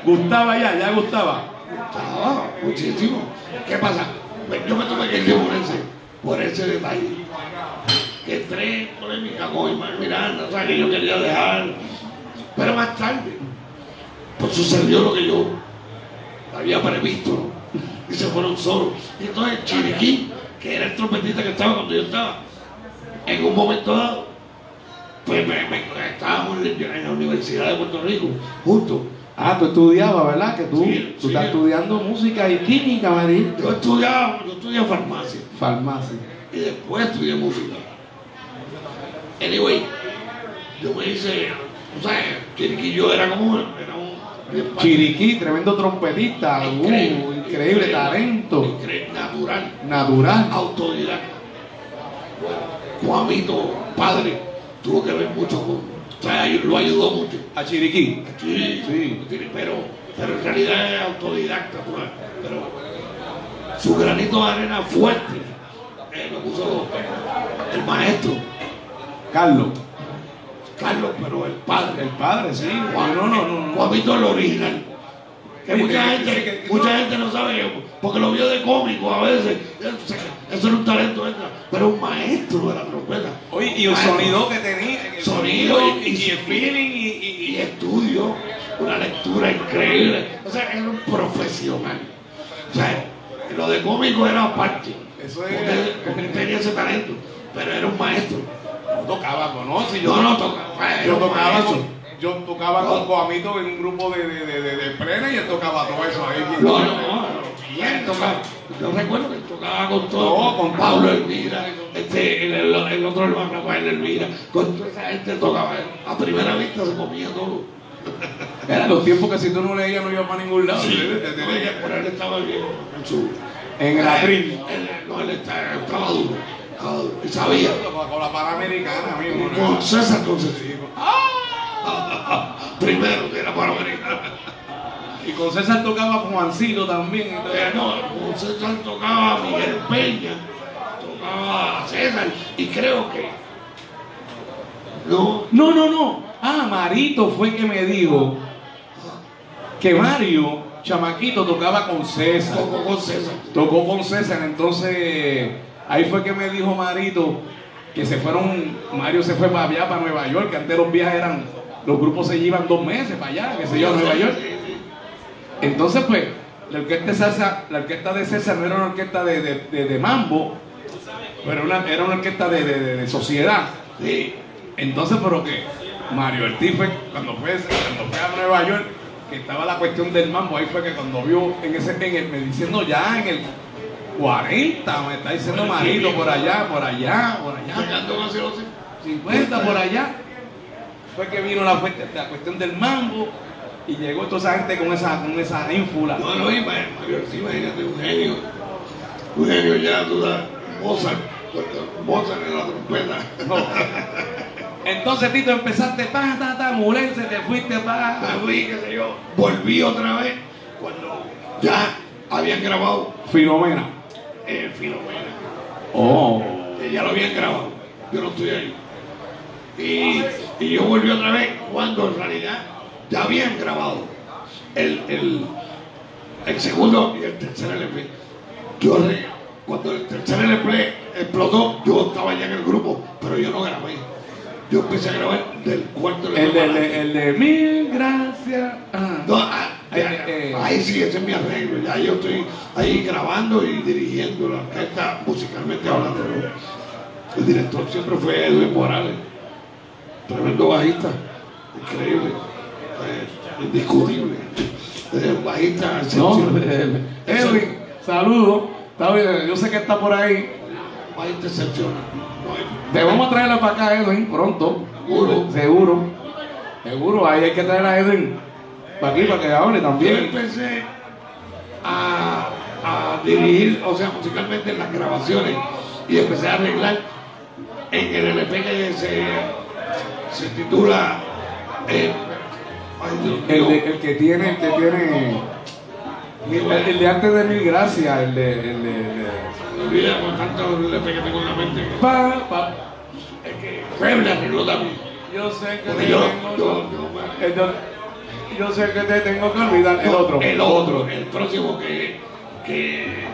Gustaba ya, ya gustaba. Gustaba muchísimo. ¿Qué pasa? Pues yo me tuve que ir de Morense por ese detalle. que entré en polémica con Ismael Miranda, o sea, que yo quería dejar. Pero más tarde, pues sucedió lo que yo había previsto, ¿no? Y se fueron solos. Y entonces Chiriquí, que era el trompetista que estaba cuando yo estaba, en un momento dado, pues me, me- estábamos en la Universidad de Puerto Rico, juntos. Ah, tú estudiabas, ¿verdad? Que tú, Sí, tú sí. estás estudiando música y química, dijiste. Yo estudiaba, yo estudié farmacia. Farmacia. y después estudié música. Anyway, yo me hice, o sea, Chiriquillo era como, era un... Chiriquí, tremendo trompetista, uh, increíble, talento, increíble, natural, natural. autodidacta. Juanito, padre, tuvo que ver mucho con, o sea, lo ayudó mucho. A Chiriquí. Sí, Sí. pero, pero en realidad es autodidacta, pero su granito de arena fuerte eh, lo puso el maestro. Carlos. Carlos, pero el padre. El padre, sí. Juan- No, no, no. no. Juanito el original. Que mucha gente, mucha no. gente no sabe, porque lo vio de cómico a veces. Eso eso era un talento extra, pero un maestro de la trompeta. Oye, y el Maestro. sonido que tenía. El Sonido y- y, y- el feeling y, estudio, una lectura increíble. O sea, era un profesional. O sea, lo de cómico era aparte. Eso es- Porque, porque tenía ese talento, pero era un maestro. tocaba con Ozzy, No, no tocaba. Yo tocaba maestro. Yo tocaba con Coamito en un grupo de, de, de, de, plena y él tocaba todo eso ahí. No, no, no. Bien, tocaba. Yo recuerdo que tocaba con todo. No, con Pablo. Elvira, este, el, el, el otro hermano Rafael Elvira. Con toda esa gente tocaba. A primera vista se comía todo. Eran los tiempos que si tú no leías no ibas para ningún lado. Sí, Te- te- no, te- ella- pero él estaba bien en su. En el atril. No, él estaba, estaba duro. Estaba duro. Sabía. Con la panamericana, amigo. Con César Concesivo. Primero que era para americana. Y con César tocaba con Juancito también. Eh, no, con César tocaba Miguel Peña, tocaba César, y creo que. No, No, no, no. Ah, Marito fue que me dijo que Mario, chamaquito, tocaba con César. tocó con César. Tocó con César, entonces ahí fue que me dijo Marito que se fueron, Mario se fue para allá, para Nueva York, que antes los viajes eran, los grupos se llevan dos meses para allá, que se yo, a Nueva York. Entonces, pues, la orquesta de César, la orquesta de César no era una orquesta de, de, de- de mambo, pero una- era una orquesta de, de- de- de sociedad. Sí. Entonces, pero que Mario Ortiz fue, cuando fue, cuando fue a Nueva York, que estaba la cuestión del mambo, ahí fue que cuando vio en ese, en el, me diciendo ya en el 40, me está diciendo Marito, por allá, por allá, por allá, Sacando canciones. 50 por allá, fue que vino la, la cuestión del mambo y llegó toda esa gente con esa, con esa ínfula. No, no, ima- Mario Ortiz, imagínate, un genio. Un genio ya, tú sabes, Mozart. Mozart en la trompeta. No. Entonces, Tito, empezaste, pa, ta, ta, mulense, te fuiste, pa. Me fui, qué sé yo. Volví otra vez cuando ya habían grabado Filomena. eh, Filomena. Oh. que ya lo habían grabado. Yo no estoy ahí. Y, y yo volví otra vez cuando en realidad ya habían grabado el, el, el segundo y el tercer LP. Yo cuando el tercer LP explotó, yo estaba ya en el grupo, pero yo no grabé. Yo empecé a grabar del cuarto LP. El de, el de, adelante. el de mil gracias. Ah. No, ah, ya, Eh, eh, ahí sí, ese es mi arreglo. Ya yo estoy ahí grabando y dirigiendo la orquesta musicalmente hablando. El director siempre fue Edwin Morales, tremendo bajista, increíble, eh, indiscutible. Eh, bajista No, excepcional. eh, Edwin, saludos. Está bien, yo sé que está por ahí. Bajista excepcional. Te vamos a traerla para acá, Edwin, pronto. Seguro. Seguro. Seguro, ahí hay que traer a Edwin para aquí, para que hable Yo también. empecé a, a dirigir, o sea, musicalmente en las grabaciones y empecé a arreglar en el LP que se, se titula eh, El, de- el que tiene, el que tiene. El, el de antes de mil gracias, el de. El de, me olvidé con tanto LP que tengo en la mente. Pa, pa. Es que Feble arregló también. Yo sé que te yo, tengo. yo, yo- el yo sé que te tengo que olvidar. El otro. El otro, el próximo que, que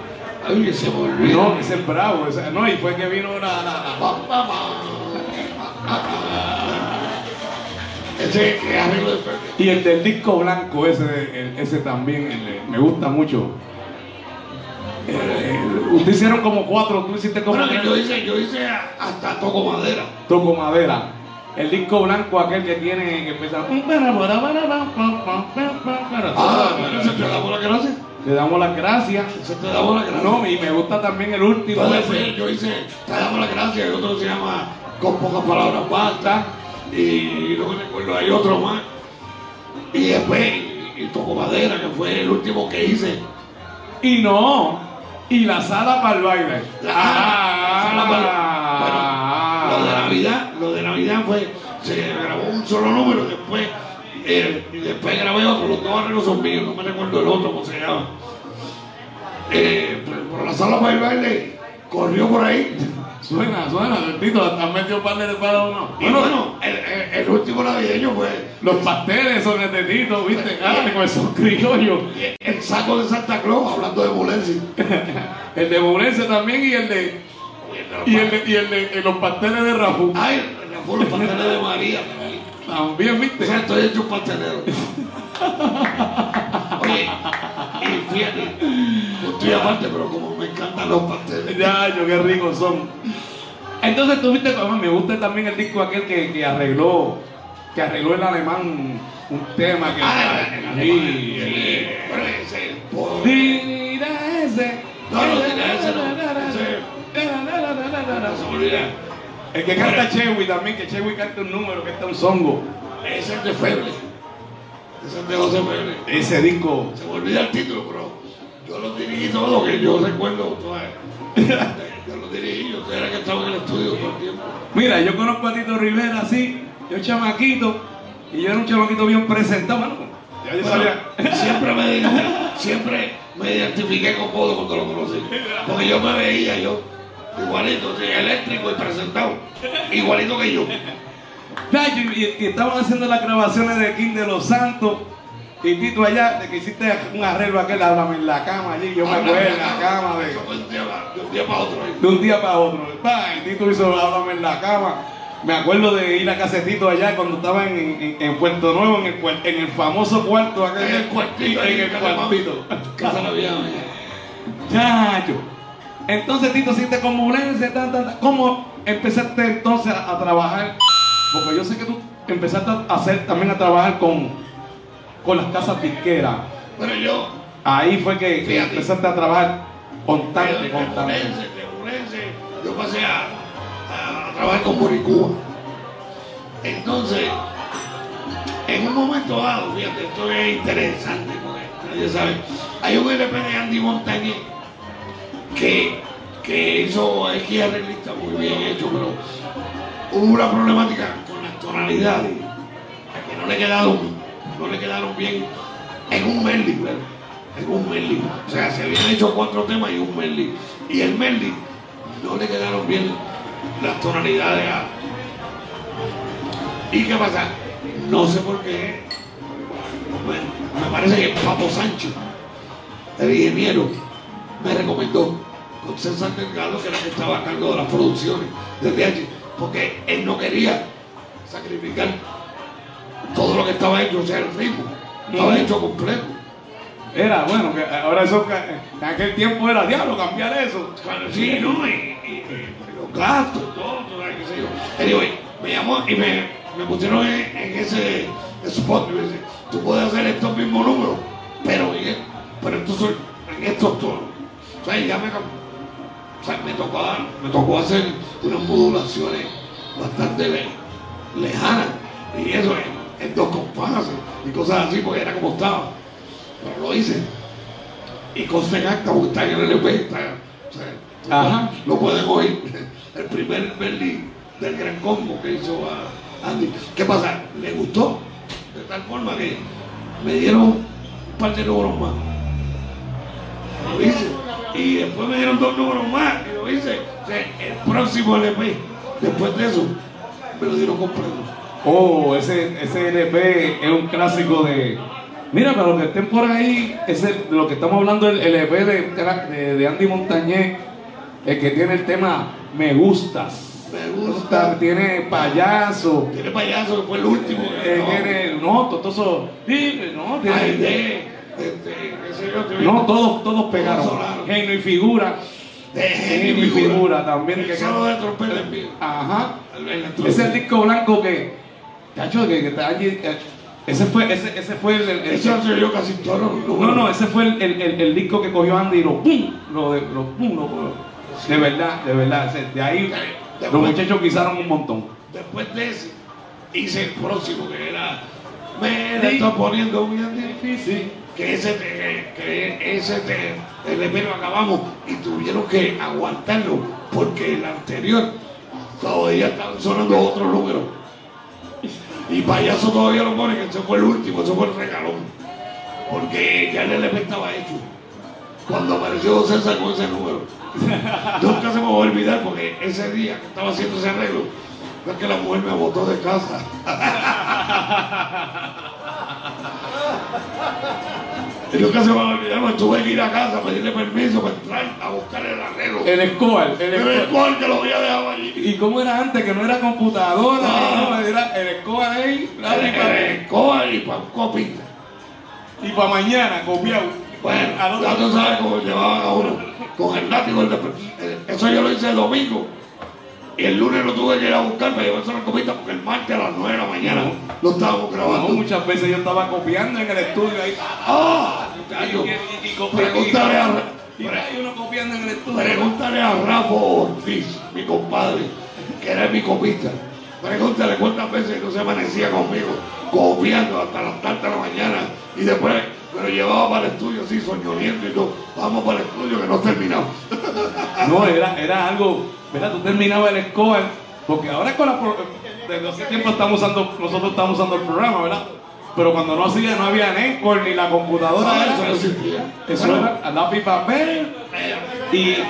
Ay, se me olvida. No, ese es bravo. ese- no, y fue que vino la. la- la-. Ese que arreglo de Fernández. y el del disco blanco, ese, el- ese también el de- me gusta mucho. Eh, eh, Ustedes hicieron como cuatro, tú hiciste como Bueno, yo hice, yo hice hasta toco madera. Toco madera. El disco blanco, aquel que tiene que empieza. Ah, bueno, te damos las gracias. Le damos las gracias. Te damos las gracias. No, y me gusta también el último. Entonces, ese. pues, yo hice, te damos las gracias, y otro se llama Con pocas palabras basta, y no me recuerdo, hay otro más. Y después, y, Toco Madera, que fue el último que hice. Y no. Y la sala para el baile. Ah, Ah. Bueno, lo de Navidad, lo de Navidad fue, se grabó un solo número, después, eh, y después grabé otro, los dos arreglos son míos, no me recuerdo el otro, cómo se llama. Eh, pero, pero la sala para el baile corrió por ahí. Suena, suena, Tito, han metido un par de para uno. Y bueno, el, el- el último navideño fue Los pasteles son de Tito, ¿viste? Ah, con esos criollos. el saco de Santa Claus, hablando de Mulensi. El de Boulense también y el de. Y el de, y el de, y los pasteles de Rafu. Ay, Rafa, los pasteles de María. También, O ¿viste? sea, estoy hecho un pastelero. Oye, y fíjate, no estoy aparte, pero como me encantan los pasteles. Ya, yo qué ricos son. Entonces tú viste me gusta también el disco aquel que, que arregló, que arregló el alemán un tema que Ah, el el- bueno, ese, por- ese. No, no, ese no. El que canta Chewy también, que Chewy canta un número, que está un songo. Ese es de Feble. Ese es de José Feble. Ese disco. Se me olvida el título, pero yo lo dirigí todo, que yo recuerdo. Yo lo dirigí, yo era que estaba en el estudio todo el tiempo. Mira, yo conozco a Tito Rivera así, yo chamaquito, y yo era un chamaquito bien presentado, mano. Ya yo Bueno, sabía. siempre, me, siempre me identifiqué con Podo cuando lo conocí. Porque yo me veía yo, igualito, eléctrico y presentado. Igualito que yo. Y- y estaban haciendo las grabaciones de King de los Santos, y Tito allá, de que hiciste un arreglo aquel, háblame en la cama allí, yo me acuerdo en la cama de... De un día para, otro. ahí. de un día para otro. Tito hizo háblame en la cama. Me acuerdo de ir a casetito allá cuando estaba en, en- en Puerto Nuevo, en el, en el famoso cuarto aquel. En el cuartito, En el cuartito. Casa mía. Chacho. Entonces Tito siente tan, tan, tan. ¿Cómo empezaste entonces a, a trabajar? Porque yo sé que tú empezaste a hacer también a trabajar con, con las casas disqueras. Pero yo, Ahí fue que, que empezaste a trabajar constante, constante. Yo pasé a, a- a trabajar con Boricúa. Entonces, en un momento dado, fíjate, esto es interesante porque nadie sabe. Hay un LP de Andy Montañez que, que hizo X arreglista muy bien hecho, pero hubo una problemática con las tonalidades que no le quedaron, no le quedaron bien en un medley, pero en un medley. O sea, se habían hecho cuatro temas y un medley. Y el medley no le quedaron bien las tonalidades a. ¿Y qué pasa? No sé por qué. Me parece que Papo Sancho, el ingeniero, me recomendó con César Delgado, que era el que estaba a cargo de las producciones del DH, porque él no quería sacrificar todo lo que estaba hecho, o sea, el ritmo, estaba Ujú. hecho completo. Era, bueno, que ahora eso, en aquel tiempo era diablo cambiar eso. Claro, sí, ¿no? Y, y- y los gastos, todo, todo, qué sé yo. Anyway, me llamó y me, me pusieron en, en ese spot. y Me dice, tú puedes hacer estos mismos números, pero, pero entonces en estos tonos. O sea, ya me, o sea, me, tocó, me tocó hacer unas modulaciones bastante le- lejanas. Y eso en, en dos compases y cosas así, porque era como estaba. Pero lo hice. Y consta en acta, porque está en el LP. Está, o sea, Ajá. Lo pueden oír. El primer Berlín del Gran Combo que hizo a Andy. ¿Qué pasa? Le gustó. De tal forma que me dieron un par de números más. Lo hice. Y después me dieron dos números más. Y lo hice. O sea, el próximo LP, después de eso, me lo dieron completo. Oh, ese, ese LP es un clásico de, Mira, para los que estén por ahí, es el- de lo que estamos hablando, el, el EP de, de- de Andy Montañez, el que tiene el tema Me Gustas. Me gusta. Tiene payaso, Tiene payaso, que fue el último. eh, grabó. tiene, no, no, tiene, Ay, de, no, todos, todos pegaron. Genio y figura, genio y figura también. El que- solo de trompeta en vivo. Ajá. El- el- Ese es el disco blanco que, cacho, que, que está allí, eh, ese fue, ese, ese fue el, el- el- yo casi todo. no, no, ese fue el, el, disco que cogió Andy y lo pum, lo de, lo pum, lo- de verdad, de verdad, de ahí los muchachos guisaron un montón. Después de ese, hice el próximo, que era. Me la está poniendo muy difícil. Que ese, te- que ese te- el lo acabamos y tuvieron que aguantarlo porque el anterior todavía estaban sonando otros números. Y payaso todavía lo pone, que ese fue el último, ese fue el regalón. Porque ya el LP estaba hecho. Cuando apareció César con ese número. Nunca se me va a olvidar porque ese día que estaba haciendo ese arreglo, fue que la mujer me botó de casa. Y nunca se me va a olvidar, me tuve que ir a casa a pedirle permiso para entrar a buscar el arreglo. El Escobar, el Pero el Escobar. cual que lo había dejado allí. ¿Y cómo era antes? Que no era computadora, Ah. no, era el Escobar ahí, El- la el Escobar y para un copita. y para mañana, copiado. Bueno, ya tú sabes cómo llevaban a uno con el látigo. el eso yo lo hice el domingo. Y el lunes lo tuve que ir a buscar para llevarse la copita porque el martes a las 9 de la mañana lo estábamos No, grabando. muchas veces yo estaba copiando en el estudio ahí. ¡Ah! Pregúntale a, pregúntale a Rafa Ortiz, mi compadre, que era mi copista. Pregúntale cuántas veces no se amanecía conmigo copiando hasta las tantas de la mañana y después me lo llevaba para el estudio así soñoliendo y todo. Vamos para el estudio que no terminamos. No, era, era algo, ¿verdad? Tú terminabas el Escobar, porque ahora con la pro- desde hace tiempo estamos usando, nosotros estamos usando el programa, ¿verdad? Pero cuando no hacía, no había Encore ni la computadora, Ah, eso no existía. eso Bueno, era a lápiz papel y, y-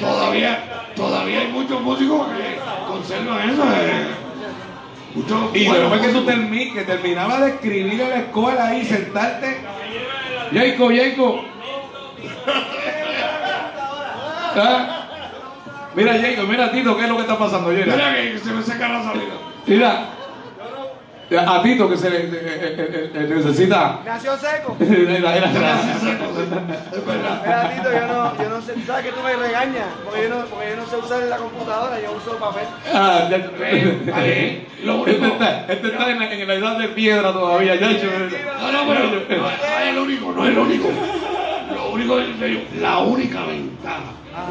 todavía, todavía hay muchos músicos que conservan eso. eh. Y después que tú termi- que terminabas de escribir el Escobar ahí, sentarte, Jacob, Jacob. ¿Ah? Mira, Jacob, mira, Tito, ¿qué es lo que está pasando? Mira, Mira que se me saca la salida. mira. A Tito que se le, eh, eh, necesita. Nació seco. Era- era- Gracias, es verdad. Mira, Tito, yo no, yo no sé, ¿sabes que tú me regañas? Porque yo no, porque yo no sé usar la computadora, yo uso papel. Ah, ya- vale, lo Este único- está, este está en, la, en la edad de piedra todavía, ya hecho. No, no, pero no, es- no es el único, no es el único. Lo único es que yo- la única ventaja,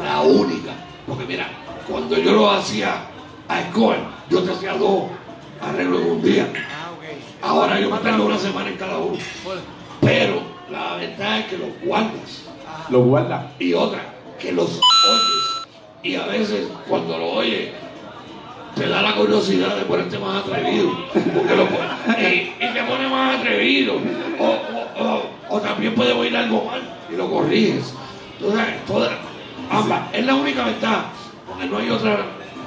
la única. Porque mira, cuando yo lo hacía a Escobar, yo te hacía dos arreglos en un día. Ah. Ahora yo me tardo una semana en cada uno. Pero la ventaja es que los guardas. Lo guarda. Y otra, que los oyes. Y a veces cuando lo oyes, te da la curiosidad de ponerte más atrevido. Porque lo y, y te pone más atrevido. O, o- o- o también puedes oír algo mal y lo corriges. Entonces, todas, ambas. Es la única ventaja. Porque no hay otra,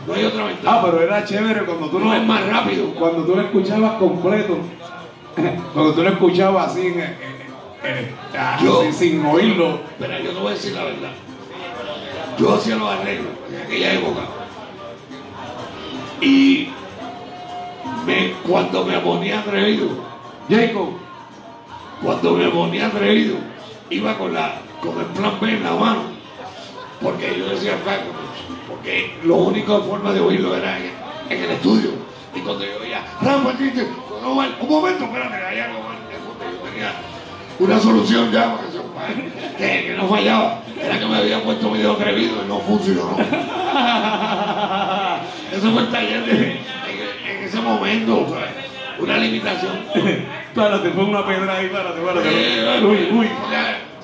no hay otra Ah, ventaja. pero era chévere cuando tú no es más rápido. Cuando tú lo escuchabas completo. Cuando tú lo escuchabas así, en- en- en- ah, Yo- sin, sin oírlo. Pero yo te voy a decir la verdad. Yo hacía los arreglos en aquella época. Y me, cuando me ponía atrevido, Jacob, cuando me ponía atrevido, iba con, la, con el plan B en la mano. Porque yo decía, porque lo único forma de oírlo era en, en el estudio. Y cuando yo oía, Rafa, un momento, espérate, hay algo mal. Yo tenía una solución ya para que, se- que, que no fallaba. Era que me había puesto medio atrevido y no funcionó. Eso fue el taller de, en, en ese momento, una limitación. párate, fue una pedra ahí, párate, párate. Eh, Uy, uy.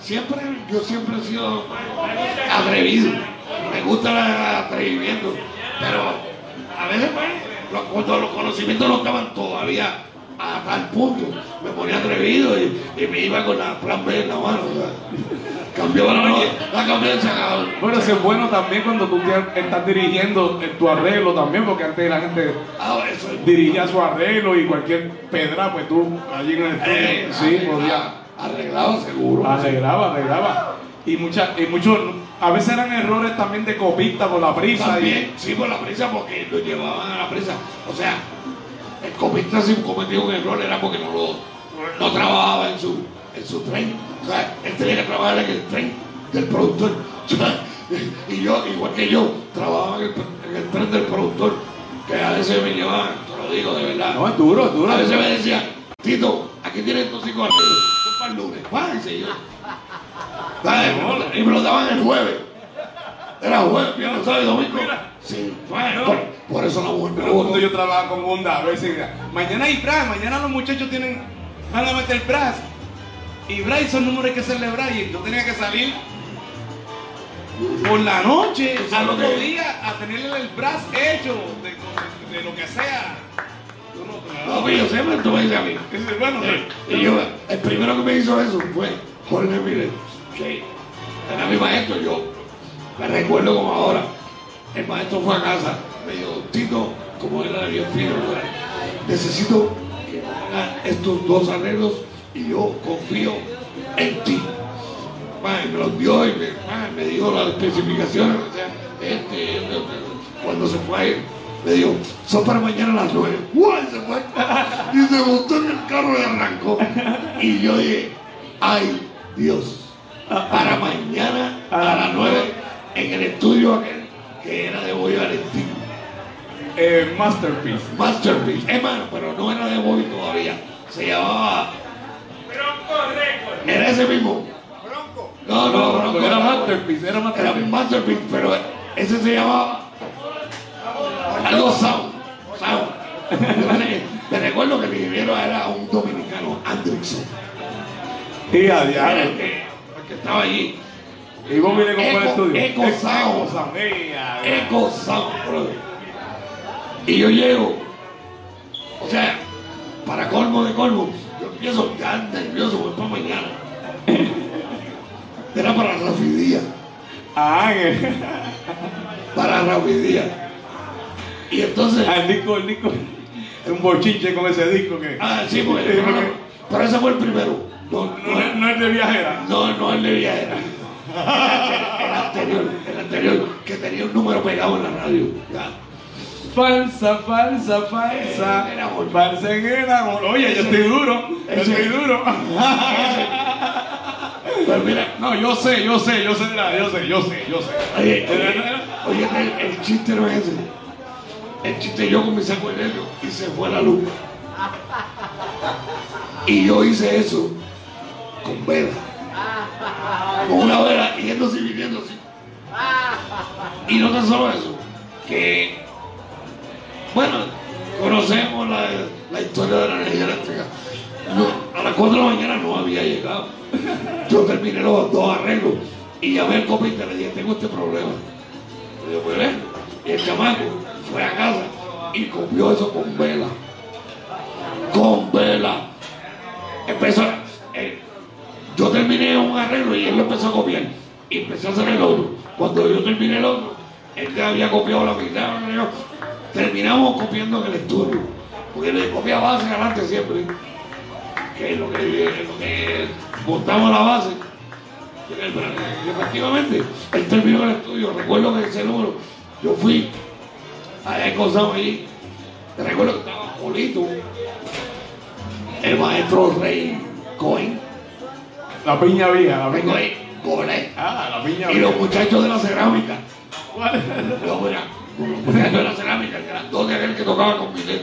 Siempre, yo siempre he sido atrevido. Me gusta el atrevimiento. Pero a veces, pues, cuando los conocimientos no estaban todavía a tal punto. Me ponía atrevido y, y me iba con la plan B en la mano. o sea, cambió la, la cambié se acabó. Bueno, eso es bueno también cuando tú estás dirigiendo en tu arreglo también, porque antes la gente Ah, es dirigía su arreglo y cualquier pedra, pues tú allí en el estudio, Eh, sí, ah, podía. Arreglado seguro. Arreglaba, arreglaba. Y muchas, y muchos, a veces eran errores también de copista por la prisa. También, sí, por la prisa, porque lo llevaban a la prisa. O sea, el copista si cometió un error era porque no lo no trabajaba en su, en su tren. O sea, él tenía que trabajar en el tren del productor. Y yo, igual que yo, trabajaba en el, en el tren del productor, que a veces me llevaban, te lo digo de verdad. Y, no, es duro, es duro. A veces me decían, Tito, aquí tienes estos cinco para el lunes, páguense yo. Y me lo daban el jueves. Era jueves, viernes, sábado y domingo. Sí, bueno, por, por eso la mujer Pero cuando yo trabajaba con Honda, a veces mañana hay brass, mañana los muchachos tienen, van a meter brass. Y brass son números que hacerle brass. Y yo tenía que salir por la noche, ¿Tú al otro día, a tenerle el brass hecho, de, de lo que sea. No- pero yo sé, pero tú me dices a mí. Bueno, Y yo, el primero que me hizo eso fue Jorge que era mi maestro. Yo me recuerdo como ahora. El maestro fue a casa, me dijo, Tito, como era bien fino, ¿verdad? necesito que estos dos arreglos y yo confío en ti. Mae, me los dio y me, mae, me dio las especificaciones. o sea, este, este, este. Cuando se fue a ir, me dijo, son para mañana a las nueve. ¡Guay! Se fue. Y se montó en el carro y arrancó. Y yo dije, ¡ay, Dios! Para mañana a las nueve en el estudio aquel que era de Boy Valentín. eh, Masterpiece. Masterpiece. Más, pero no era de Bobby todavía. Se llamaba. Era ese mismo. No, no, No, Bronco era era- Masterpiece, era Era Masterpiece. mi Masterpiece, pero ese se llamaba. Algo Sound. Sound. Me recuerdo que el ingeniero era un dominicano, Andrickson. Y a Era diario. el que, estaba allí. Y vos vienes con el Eco- estudio. Eco Sound. Eco Sound, brother. Y yo llego, o sea, para colmo de colmo, yo empiezo ya nervioso, voy para mañana. Era para Rafi Díaz, Ah, el- para Rafi Díaz. Y entonces, ah, el disco, el disco. Es un bochinche con ese disco que. ah, sí, pues, pero, porque- pero ese fue el primero. No, No, no, es- no es de viajera. no, no el de Viajera. El anterior, el anterior, que tenía un número pegado en la radio. ya. Falsa, falsa, falsa. Eh. Falsa en el amor. Oye, yo estoy duro. Yo estoy duro. Pero mira, No, yo sé, yo sé, yo sé, yo sé, yo sé, yo sé. Oye, oye, oye, el, el chiste no es ese. El chiste yo con mi saco de negro y se fue la luz. Y yo hice eso con vela. Con una vela y viniendo así. Y no tan solo eso, que, bueno, conocemos la, la historia de la energía eléctrica. A las 4 de la mañana no había llegado. Yo terminé los dos arreglos y llamé al copista y le dije, tengo este problema. Le digo, pues ven. Y el chamaco fue a casa y copió eso con vela. Con vela. Empezó, eh, yo terminé un arreglo y él lo empezó a copiar. Y empezó a hacer el otro. Cuando yo terminé el otro, él ya había copiado la mitad. Terminamos copiando en el estudio. Porque le copia base adelante siempre. Que es lo que, es lo que montamos la base. Y efectivamente, él terminó el estudio. Recuerdo que ese número, yo fui a Ecosam allí. Recuerdo que estaba Polito, el maestro Rey Cohen, La piña vieja, la Rey piña. Cohen, Golet, Ah, la piña y vieja. los muchachos de la cerámica. Los los muchachos de la cerámica, el grandote aquel que tocaba con siempre.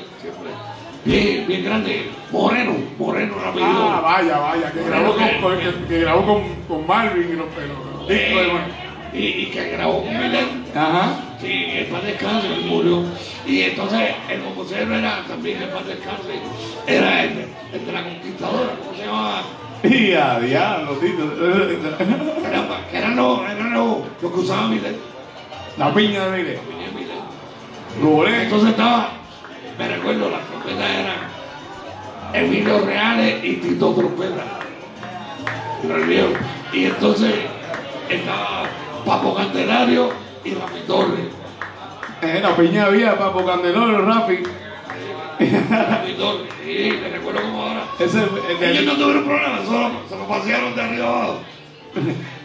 Bien, bien grande, moreno, moreno apellido. Ah, vaya, vaya, que grabó con, con- que, que grabó con, con Marvin y los pelos. De y, y que grabó con Milet. Ajá. Sí, el paz descanse, él murió. Y entonces el compositor era también el paz descanse, era el, el de la conquistadora, ¿cómo se llamaba? Y a diablo, Tito. Eran, los, eran los, los que usaban Milet. La piña de Mire. Tenía Milet. Golet. Entonces estaba, me recuerdo, las trompetas eran Emilio Reales y Tito Trompeta. Y entonces estaba Papo Candelario y Rafi Torres. En la piña había Papo Candeloro, Rafi. Rafi Torres, sí, me recuerdo como ahora. Ese es el, Ellos no tuvieron problema, solo se lo pasearon de arriba abajo.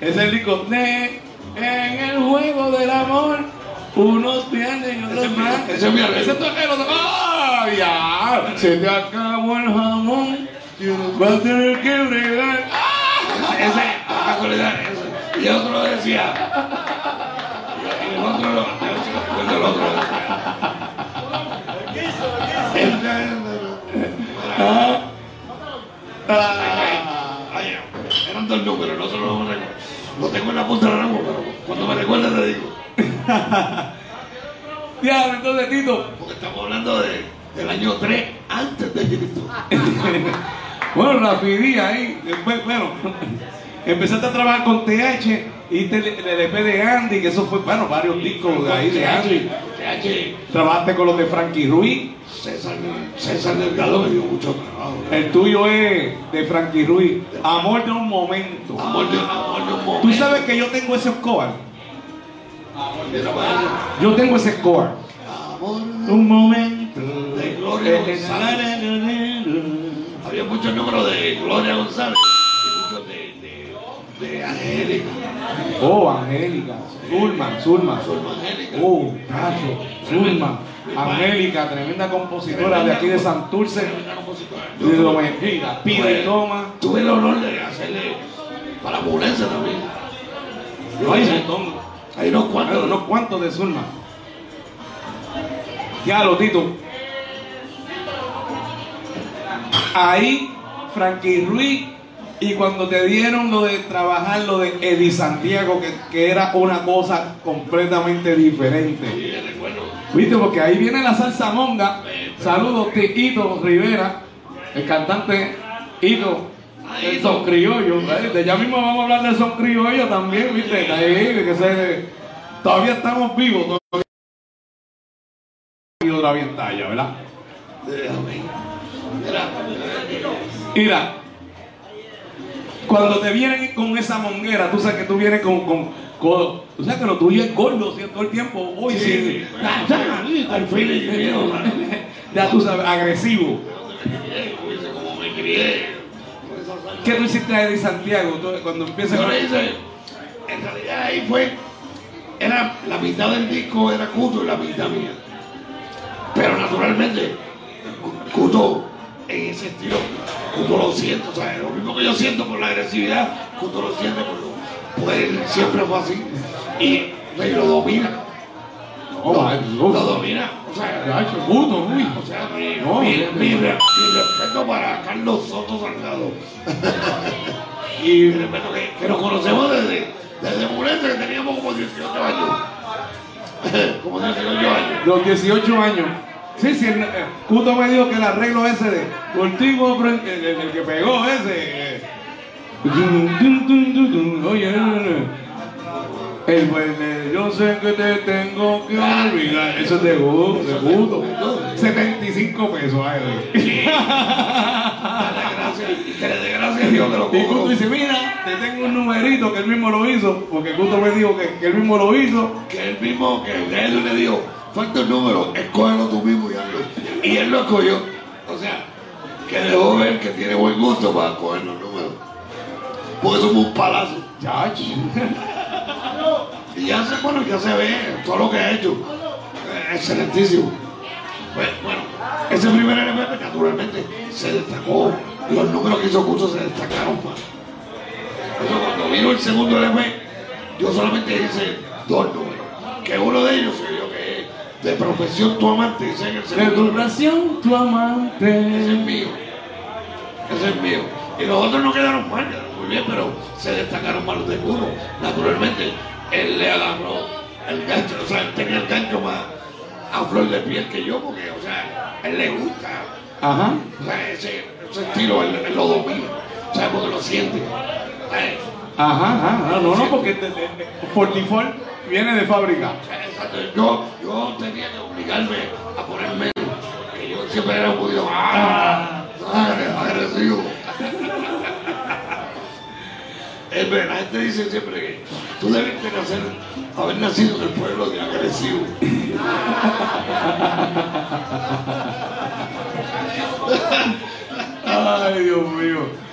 ese es el disco de En el juego del amor. Unos pierden y otros más. ese es mi arreglo. Ese es tu arreglo. ¡Ah! Ya. Se te acabó el jamón. Va a tener que bregar. ¡Ah! Ese, casualidad. Y el otro decía. Y el otro, lo- a ver si me acuerdo el otro. Ah. Ay, Ah. ay, eran dos números, no solo lo recuerdo. Lo tengo en la punta de la lengua, pero cuando me recuerdes te digo. Diablo, entonces Tito. Porque estamos hablando de, del año 3 antes de Cristo. Bueno, Rafi Díaz ahí, después, bueno, empezaste a trabajar con TH y te- el LP de Andy, que eso fue, bueno, varios discos de ahí de Andy. TH, Trabajaste con los de Frankie Ruiz, César, César Delgado me dio mucho trabajo. el tuyo es de Frankie Ruiz, Amor de un momento. Amor de, amor de un momento. Tú sabes que yo tengo ese score, yo tengo ese score. Amor de Un momento De Gloria González. Había muchos números de Gloria González de, Angélica. Oh, Angélica, Zulma, Zulma. Zulma Angélica. Oh, Cacho, Zulma, Angélica, tremenda compositora de aquí de Santurce. Tremenda compositora. De lo mentira, pide y toma. Tuve el honor de hacerle para Murense también. Hay un montón. Hay unos cuantos. unos cuantos de Zulma. Ya lo Tito. Ahí, Frankie Ruiz, y cuando te dieron lo de trabajar lo de Eddie Santiago, que, que era una cosa completamente diferente. Sí, recuerdo. ¿Viste? Porque ahí viene la salsa monga. Saludos, Tito Rivera, el cantante Hito, el son criollo. ya mismo vamos a hablar del son criollo también, ¿viste? Ahí, que se- todavía estamos vivos. Todavía otra bien talla, ¿verdad? Mira, cuando te vienen con esa monguera, tú sabes que tú vienes con, con, con- tú sabes que lo tuyo es gordo, todo el tiempo, hoy Sí, sí, sí. al fin ya tú sabes, agresivo. ¿Qué tú hiciste a Eddie Santiago cuando empiezas Yo con hice, en realidad ahí fue, era la mitad del disco era Cuto y la mitad mía. Pero naturalmente, Cuto en ese estilo, Lo siento, o sea, lo mismo que yo siento por la agresividad, Cuto lo siente por lo, pues él siempre fue así. Y me lo domina. Oh, lo, domina. O sea, hecho puto, uy. o sea, mi, No, mi- respeto para Carlos Soto Salgado. y mi respeto que, que nos conocemos desde, desde Murense, que teníamos como 18 años. como 18 años. Los 18 años. Sí, sí, el, eh, Cuto me dijo que el arreglo ese de contigo, el, el- el que pegó ese. eh, dun, dun, dun, dun, dun, Oye, eh, el buen de yo sé que te tengo que olvidar. Eso es de Cuto, de Cuto. 75 pesos, ay, gracias, a Dios que lo Y Cuto dice, mira, te tengo un numerito que él mismo lo hizo, porque Cuto me dijo que, que él mismo lo hizo. Que él mismo, que él le dijo, falta un número, escógelo tú mismo y hazlo. Y él lo escogió. O sea, que dejó ver que tiene buen gusto para escoger los números. Porque somos un palazo. Ya, Y ya se, bueno, ya se ve todo lo que ha hecho. Eh, excelentísimo. Pues, bueno, ese primer LP naturalmente se destacó. Los números que hizo Cuto se destacaron más. Eso cuando vino el segundo LP, yo solamente hice dos números. Que uno de ellos que es de profesión tu amante, ese es el de segundo. número. duración tu amante. Ese es mío. Ese es mío. Y los otros no quedaron mal, quedaron muy bien, pero se destacaron más los de Cudo. Naturalmente, él le agarró el gancho, o sea, él tenía el gancho más a flor de piel que yo, porque, o sea, a él le gusta. Ajá. O sea, ese, ese estilo él, él lo domina, o sea, porque lo siente. Ajá, ajá, no, no, porque te- te- por default viene de fábrica. exacto. Yo, yo tenía que obligarme a ponerme, que yo siempre era un poquito, ah, agresivo. Es verdad, la gente dice siempre que tú debiste nacer, haber nacido en el pueblo de agresivo. Ay, Dios mío.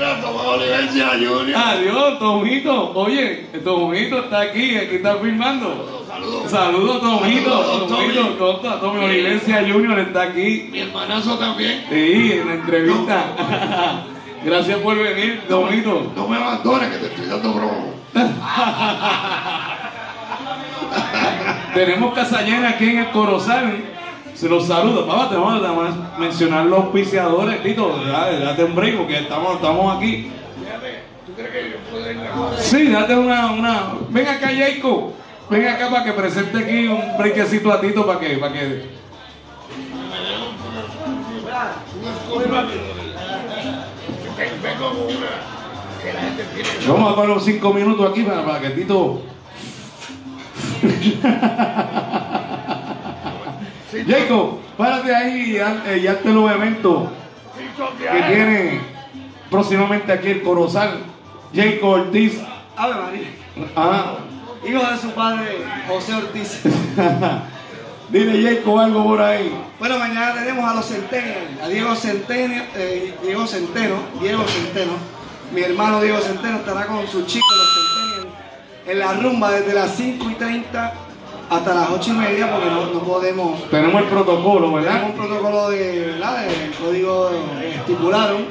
Olivencia Junior. Adiós, Tomito. Oye, Tomito está aquí, aquí está filmando. Saludos. Saludos, Tomito. Saludos, Tommy. Tomito, Tomito, Tommy Olivencia Junior está aquí. Mi hermanazo también. Sí, en la entrevista. Gracias por venir, Tomito. No me abandones que te estoy dando promo. Tenemos casa llena aquí en el Corozal. Se los saludo. Papá, te vamos a mencionar los auspiciadores, Tito. Date un break porque estamos, estamos aquí. ¿Tú crees que Sí, date una, una. Ven acá, Jacob. Ven acá para que presente aquí un breakcito a Tito para que, para que. Que que Vamos a parar los cinco minutos aquí para, para que Tito. Jacob, párate ahí y haz- eh, hazte los eventos que tiene próximamente aquí el Corozal. Jacob Ortiz. Ave María. Ah, Hijo de su padre, José Ortiz. dile Jacob algo por ahí. Bueno, mañana tenemos a los Centennial, a Diego Centeno, eh, Diego Centeno, Diego Centeno. Mi hermano Diego Centeno estará con sus chicos, los Centennial, en la rumba desde las 5 y 30 hasta las 8 y media, porque no, no podemos. Tenemos el protocolo, Tenemos ¿verdad? un protocolo de, ¿verdad? del código que estipularon,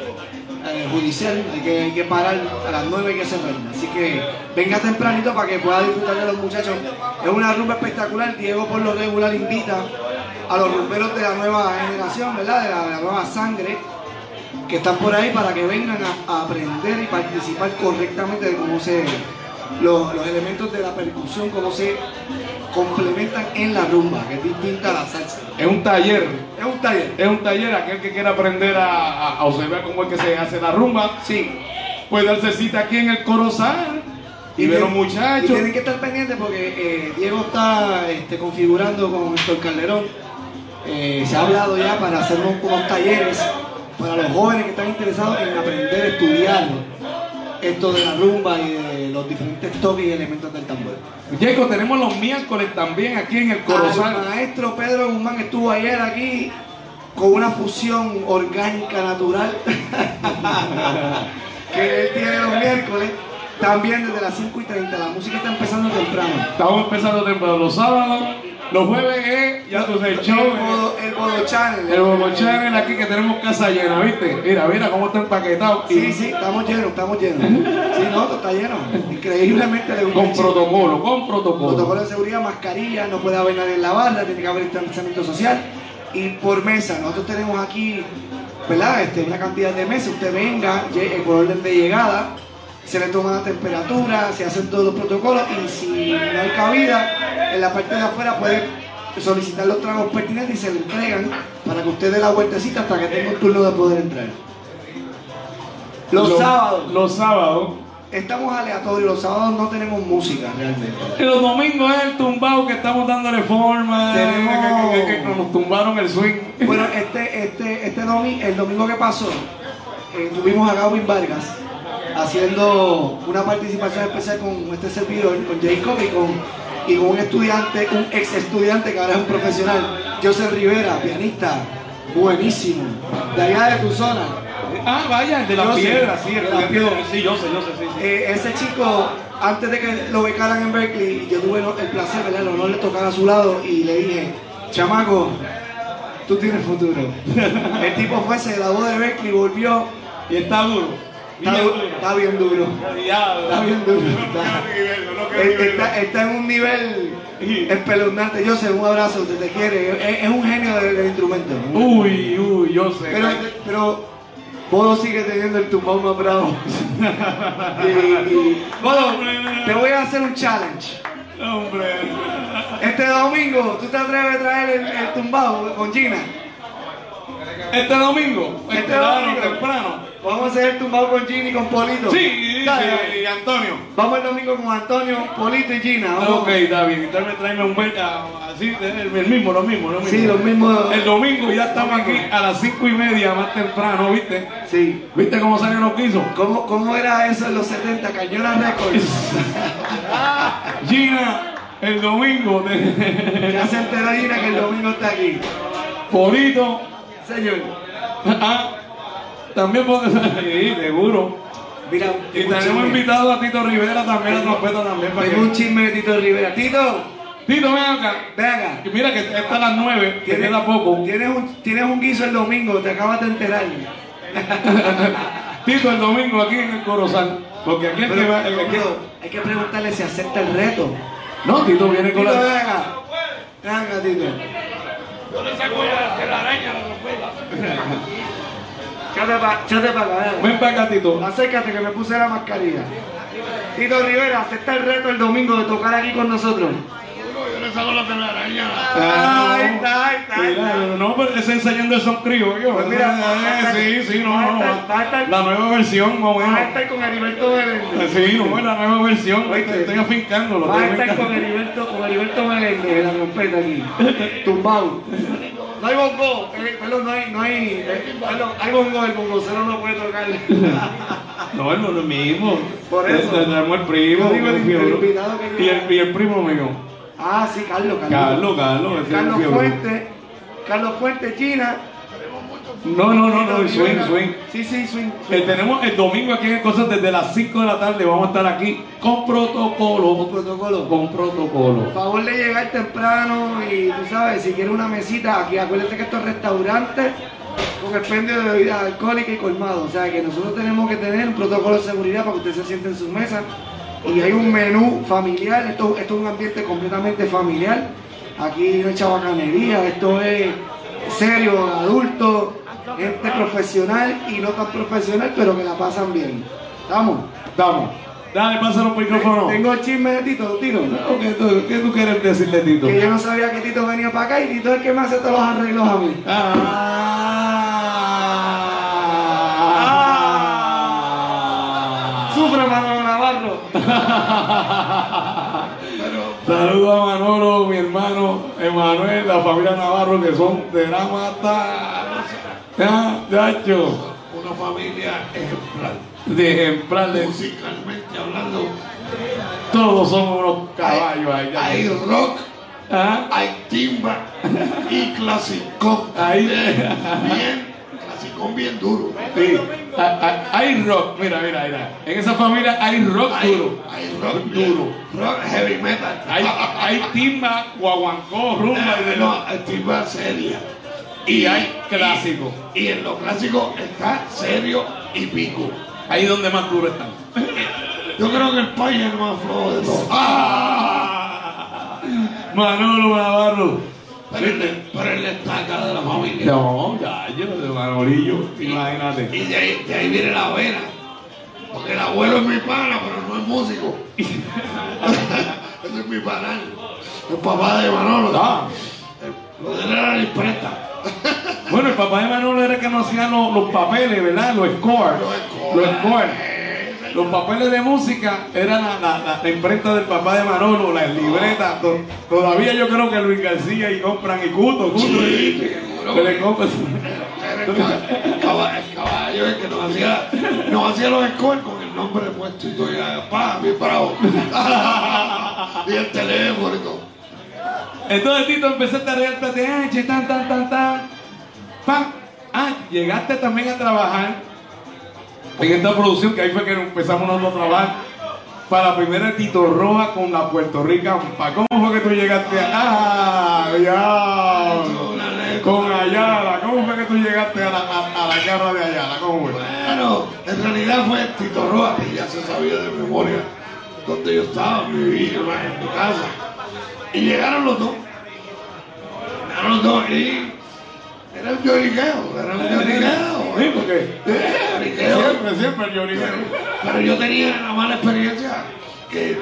eh, judicial, hay que, hay que parar a las 9 hay que cerrar. Así que venga tempranito para que pueda disfrutar de los muchachos. Es una rumba espectacular, Diego por lo regular invita a los rumberos de la nueva generación, ¿verdad? De la, de la nueva sangre que están por ahí para que vengan a, a aprender y participar correctamente de cómo se los, los elementos de la percusión, cómo se complementan en la rumba, que es distinta a la salsa. Es un taller. Es un taller. Es un taller, aquel que quiera aprender a, observar cómo es que se hace la rumba, Sí. puede darse cita aquí en el Corozal y, ver a los muchachos. Y tienen que estar pendientes porque eh, Diego está este, configurando con Héctor Calderón. Eh, se ha hablado ya para hacer unos, unos talleres para los jóvenes que están interesados en aprender a estudiar esto de la rumba y de los diferentes toques y elementos del tambor. Jacob, tenemos los miércoles también aquí en el Corozal. El maestro Pedro Guzmán estuvo ayer aquí con una fusión orgánica natural que él tiene los miércoles. También desde las 5 y 30. La música está empezando temprano. Estamos empezando temprano los sábados. Los jueves es, ya tú sabes, el show. Bodo, el Bodo Channel. El Bobo Channel aquí que tenemos casa llena, ¿viste? Mira, mira cómo está empaquetado. Sí, sí, estamos llenos, estamos llenos. Sí, no, está lleno. Increíblemente le gusta Con protocolo, con protocolo. Protocolo de seguridad, mascarilla, no puede haber nadie en la barra, tiene que haber distanciamiento social. Y por mesa, nosotros tenemos aquí, ¿verdad? Este, una cantidad de mesas, usted venga, por orden de llegada, se le toma la temperatura, se hacen todos los protocolos y si no hay cabida, en la parte de afuera puede solicitar los tragos pertinentes y se le entregan para que usted dé la vueltecita hasta que tenga un turno de poder entrar. Los sábados, Los sábados. estamos aleatorios, los sábados no tenemos música realmente. Los domingos es el tumbado que estamos dándole forma. Tenemos- Que, que- que- que nos tumbaron el swing. Bueno, este, este, este domingo, el domingo que pasó, eh, tuvimos a Gavin Vargas haciendo una participación especial con este servidor, con Jacob y con, y con un estudiante, un ex estudiante que ahora es un profesional, José Rivera, pianista, buenísimo, de allá de tu zona. Ah, vaya, de la Yo sé, piedra, sí, de la de piedra. Sí, yo sé, yo sé, sí. sí. Eh, ese chico, antes de que lo becaran en Berkeley, yo tuve el placer, ¿verdad? el honor de tocar a su lado y le dije, chamaco, tú tienes futuro. el tipo fue, se graduó de Berkeley, volvió, Y está duro. Está, Bien du- duro. está bien duro. Está bien duro. En un nivel espeluznante. Yo sé, un abrazo, te, te quiere. Es, es un genio del, del instrumento. Uy, uy, yo sé. Pero, pero Bodo sigue teniendo el tumbao más bravo. y, y- Bodo, te voy a hacer un challenge. Hombre. Este domingo, ¿tú te atreves a traer el, el tumbao con Gina? Este domingo, Este este domingo. temprano. Vamos a hacer el tumbado con Gini y con Polito. Sí, Dale, y Antonio. Vamos el domingo con Antonio, Polito y Gina. Vamos. Ok, David, entonces tráeme un beta así, el, mismo, lo mismo, lo mismo. Sí, los mismos. El domingo ya estamos aquí a las cinco y media más temprano, ¿viste? Sí. ¿Viste cómo salió los quiso? ¿Cómo, ¿Cómo era eso en los 70? Cañona Records. Gina, el domingo, de... ya se enteró Gina que el domingo está aquí. Polito, Señor. También puede ser, sí, seguro. Mira, Y un tenemos invitado a Tito Rivera también, a trompeta también. Para Tengo un que... chisme de Tito Rivera. Tito, Tito, ven acá. ven acá. Y mira que está a las nueve, que Tienes- queda poco. Tienes un, tienes un guiso el domingo, te acabas de enterar. Tito, el domingo aquí en el Corozal. Porque aquí es que Pero, va... el- Tito, hay que preguntarle si acepta el reto. No, Tito viene con Tito, ven la... acá. Ven acá, Tito. Yo le saco la araña la trompeta. Chate para chate pa acá, ven acá. Ven para acá, Tito. Acércate que me puse la mascarilla. Tito Rivera, acepta el reto el domingo de tocar aquí con nosotros. Yo le saco la de la araña. Ah, Ahí no. está, ahí está, ahí está. Mira, no, pero ese enseñando el son criollo. Pues mira, Eh, sí, sí, no, no. La nueva versión, más o Vas a menos. estar con Heriberto Meléndez. Sí, no, es la nueva versión. Oíste. Estoy afincándolo. Vas a estar con afincando. Heriberto, con Heriberto Meléndez la trompeta aquí. Tumbado. No hay bongo, eh, perdón, no hay, no hay, eh, perdón, hay bongo, el bongocero no puede tocar. No, es lo mismo. Por eso. Te traemos el primo. Yo digo el fiebre. invitado que y, el, y el primo mío. Ah, sí, Carlos, Carlos. Carlos, Carlos. el Carlos. Fuentes, Carlos Fuentes, China. No, no, no, no, swing, swing. Sí, sí, swing. Eh, tenemos el domingo aquí en Cosas desde las 5 de la tarde. Vamos a estar aquí con protocolo. Con protocolo. Con protocolo. Por favor de llegar temprano y tú sabes, si quieres una mesita, aquí acuérdate que estos restaurantes con expendio de bebidas alcohólicas y colmado. O sea que nosotros tenemos que tener un protocolo de seguridad para que usted se siente en su mesa. Y hay un menú familiar, esto, esto es un ambiente completamente familiar. Aquí no hay chabacanería, esto es serio, adulto, gente profesional y no tan profesional, pero que la pasan bien. ¿Estamos? Vamos. Dale, pasa los micrófonos. Tengo el chisme de Tito, Tito. ¿Qué tú, qué tú quieres decirle, Tito? Que yo no sabía que Tito venía para acá y Tito es el que me hace todos los arreglos a mí. Ah. Saludos a Manolo, mi hermano Emanuel, la familia Navarro, que son de la mata. Ya, Yacho, Una familia ejemplar. de ejemplar de Musicalmente hablando, todos somos unos caballos ahí. hay rock, Ah, hay timba y clasicón. Ahí. Bien, clasicón bien duro. sí. Hay rock, mira, mira, mira. En esa familia hay rock Hay, duro. hay rock Duro. Rock heavy metal. Hay, hay timba, guaguancó, rumba y de no, timba seria. Y hay clásico. Y, y en lo clásico está serio y pico. Ahí donde más duro están. Yo creo que el país es el más flojo de todos. Ah. Manolo Navarro. Pero él, pero él destaca de la familia. No, ya, yo de Manolillo, imagínate. Y de ahí, de ahí viene la vena. Porque el abuelo es mi pana, pero no es músico. Ese es mi panal. El papá de Manolo. Ah. Lo de él era la imprenta. Bueno, el papá de Manolo era el que nos hacía los, los papeles, ¿verdad? Los scores. Los Los scores. Los papeles de música eran la, la- la- imprenta del papá de Manolo, las libretas. To- Todavía yo creo que Luis García y compran y Cuto, Cuto. Sí, que le compran. El cab- el cab- el caballo el que nos hacía, nos hacía los scores con el nombre puesto y todo. ya, Pa, bien bravo. y el teléfono y todo. Entonces Tito empezaste a reír PTH, tan, tan, tan, tan. Pam. Ah, llegaste también a trabajar en esta producción, que ahí fue que empezamos nosotros a trabajar, para la primera Tito Roja con la Puerto Rican. Pa. ¿Cómo fue que tú llegaste a... Ah, ya. Con Ayala, ¿cómo fue que tú llegaste a la, a, a la guerra de Ayala? ¿Cómo fue? Bueno, en realidad fue Tito Roa, que ya se sabía de memoria donde yo estaba, vivía en mi casa. Y llegaron los dos. Llegaron los dos y era un lloriqueo, era un lloriqueo. Sí, porque siempre, siempre el lloriqueo. Pero yo tenía la mala experiencia que,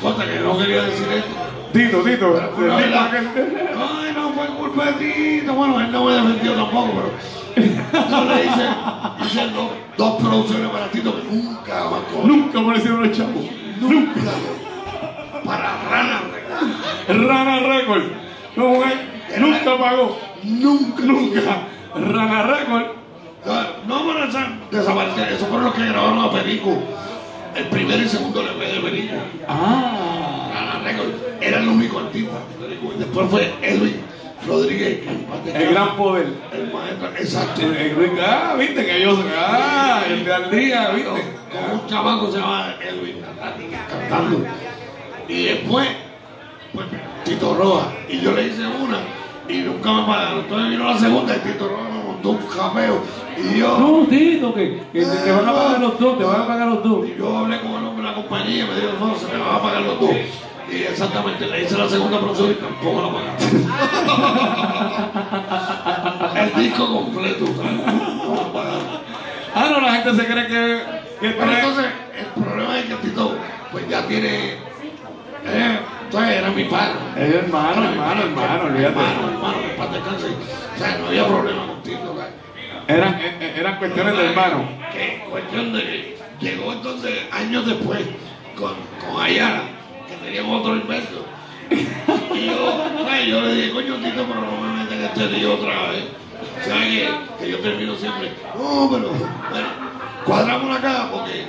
cosa que no quería decir esto. Tito, Tito, Pero el la aquel- Ay, no fue culpa de Tito. Bueno, él no me defendió tampoco, pero Yo le hice, hice dos, dos producciones para Tito que nunca cobré. Nunca aparecieron los chavos. Nunca. Para Rana Records. Rana Record. ¿Cómo es? Nunca pagó. Nunca. Nunca. Rana Record. No, no, esa, desaparecer. Eso fueron los que grabaron a Perico. El primer y segundo LP de Perico. Ah. Rana Records. Era el único artista. Después fue Edwin Rodríguez. que El gran poder. El maestro. Exacto. El, ah, viste que yo ah, el de al día, viste. Con un chamaco se llama Edwin cantando. Y después, pues, Tito Roja. Y yo le hice una y nunca me pagaron. Entonces vino la segunda y Tito Roja me montó un japeo. Y yo, No, Tito, que, que te, te van a pagar los dos, te van a pagar los dos. y yo hablé con el hombre de la compañía y me dijo, no, se me van a pagar los dos. Y exactamente, le hice la segunda producción y tampoco la pagaron. el disco completo, ¿sabes? No lo pagaron. Ah, no, la gente se cree que, que Pero entonces, el problema es que Tito, pues ya tiene. Eh, entonces era mi padre. Es hermano, hermano, hermano, olvídate. Hermano, hermano, que paz descanse. O sea, no había problema con Tito. ¿sabes? Eran, eh, eh, eran cuestiones de hermano. Que cuestión de que llegó entonces años después con, con Ayala, que teníamos otro invento. Y yo, ¿sabes? yo le dije, coño Tito, pero no me meten este lío otra vez. ¿Sabes que, que yo termino siempre? No, pero bueno, cuadramos acá porque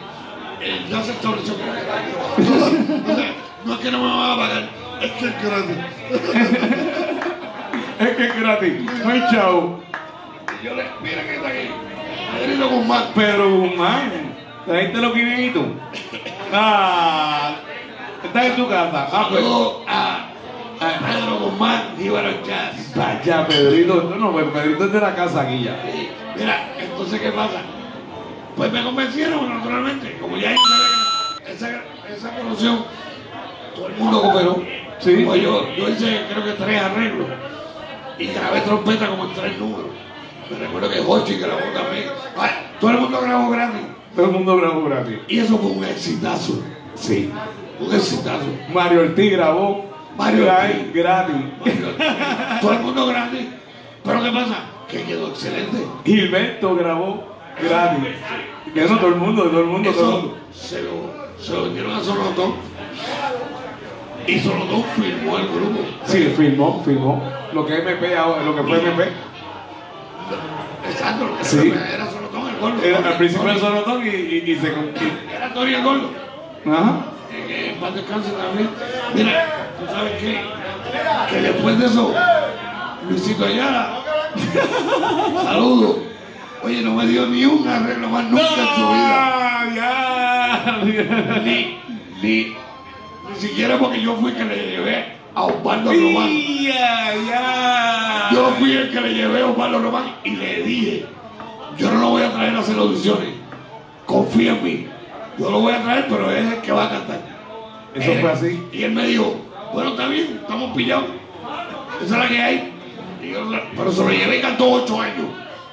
ya se estableció O sea, no es que no me van a pagar, es que es gratis. Es que es gratis, no hay chavo. Y yo le, mira que está aquí, Pedrito Guzmán. Pedro Guzmán, ¿trajiste los 500? Ah, estás en tu casa. Ah, pues. Saludos a, a Pedro Guzmán, Jíbaro Jazz. Vaya, Pedrito, no, no, pues Pedrito es de la casa aquí ya. Sí, Mira, entonces, ¿qué pasa? Pues me convencieron, naturalmente. Como ya hice esa, esa producción, todo el mundo cooperó. Sí. Pues yo, yo hice, creo que tres arreglos. Y grabé trompeta como en tres números. Me recuerdo que Hochi grabó también. Ay, todo el mundo grabó gratis. Todo el mundo grabó gratis. Y eso fue un exitazo. Sí. Un exitazo. Mario Ortiz grabó Mario gratis. Ortiz. gratis. todo el mundo gratis. Pero ¿qué pasa? Que quedó excelente. Gilberto grabó gratis. Eso todo el mundo, todo el mundo, todo el mundo. se lo, se lo vendieron a Sonotón. Y Sonotón firmó el grupo. Sí, filmó, filmó. Lo que MP ahora, lo que fue MP. Exacto, lo que Sí. era Sonotón el gordo. Era, al principio era Sonotón y, y, y se. y- Era Tony el gordo. ajá. Eh, paz descanse también. Mira, tú sabes qué? Que después de eso, Luisito Ayala, saludos. Oye, no me dio ni un arreglo más nunca en su vida. Ya. Ni, ni, ni siquiera porque yo fui que le llevé a Osvaldo Román. Ya, ya. Yo fui el que le llevé a Osvaldo Román y le dije, yo no lo voy a traer a hacer audiciones, confía en mí. Yo lo voy a traer, pero es el que va a cantar. Eso Él- fue así. Y él me dijo, bueno, está bien, estamos pillados. Esa es la que hay. Y yo, pero se lo llevé y cantó ocho años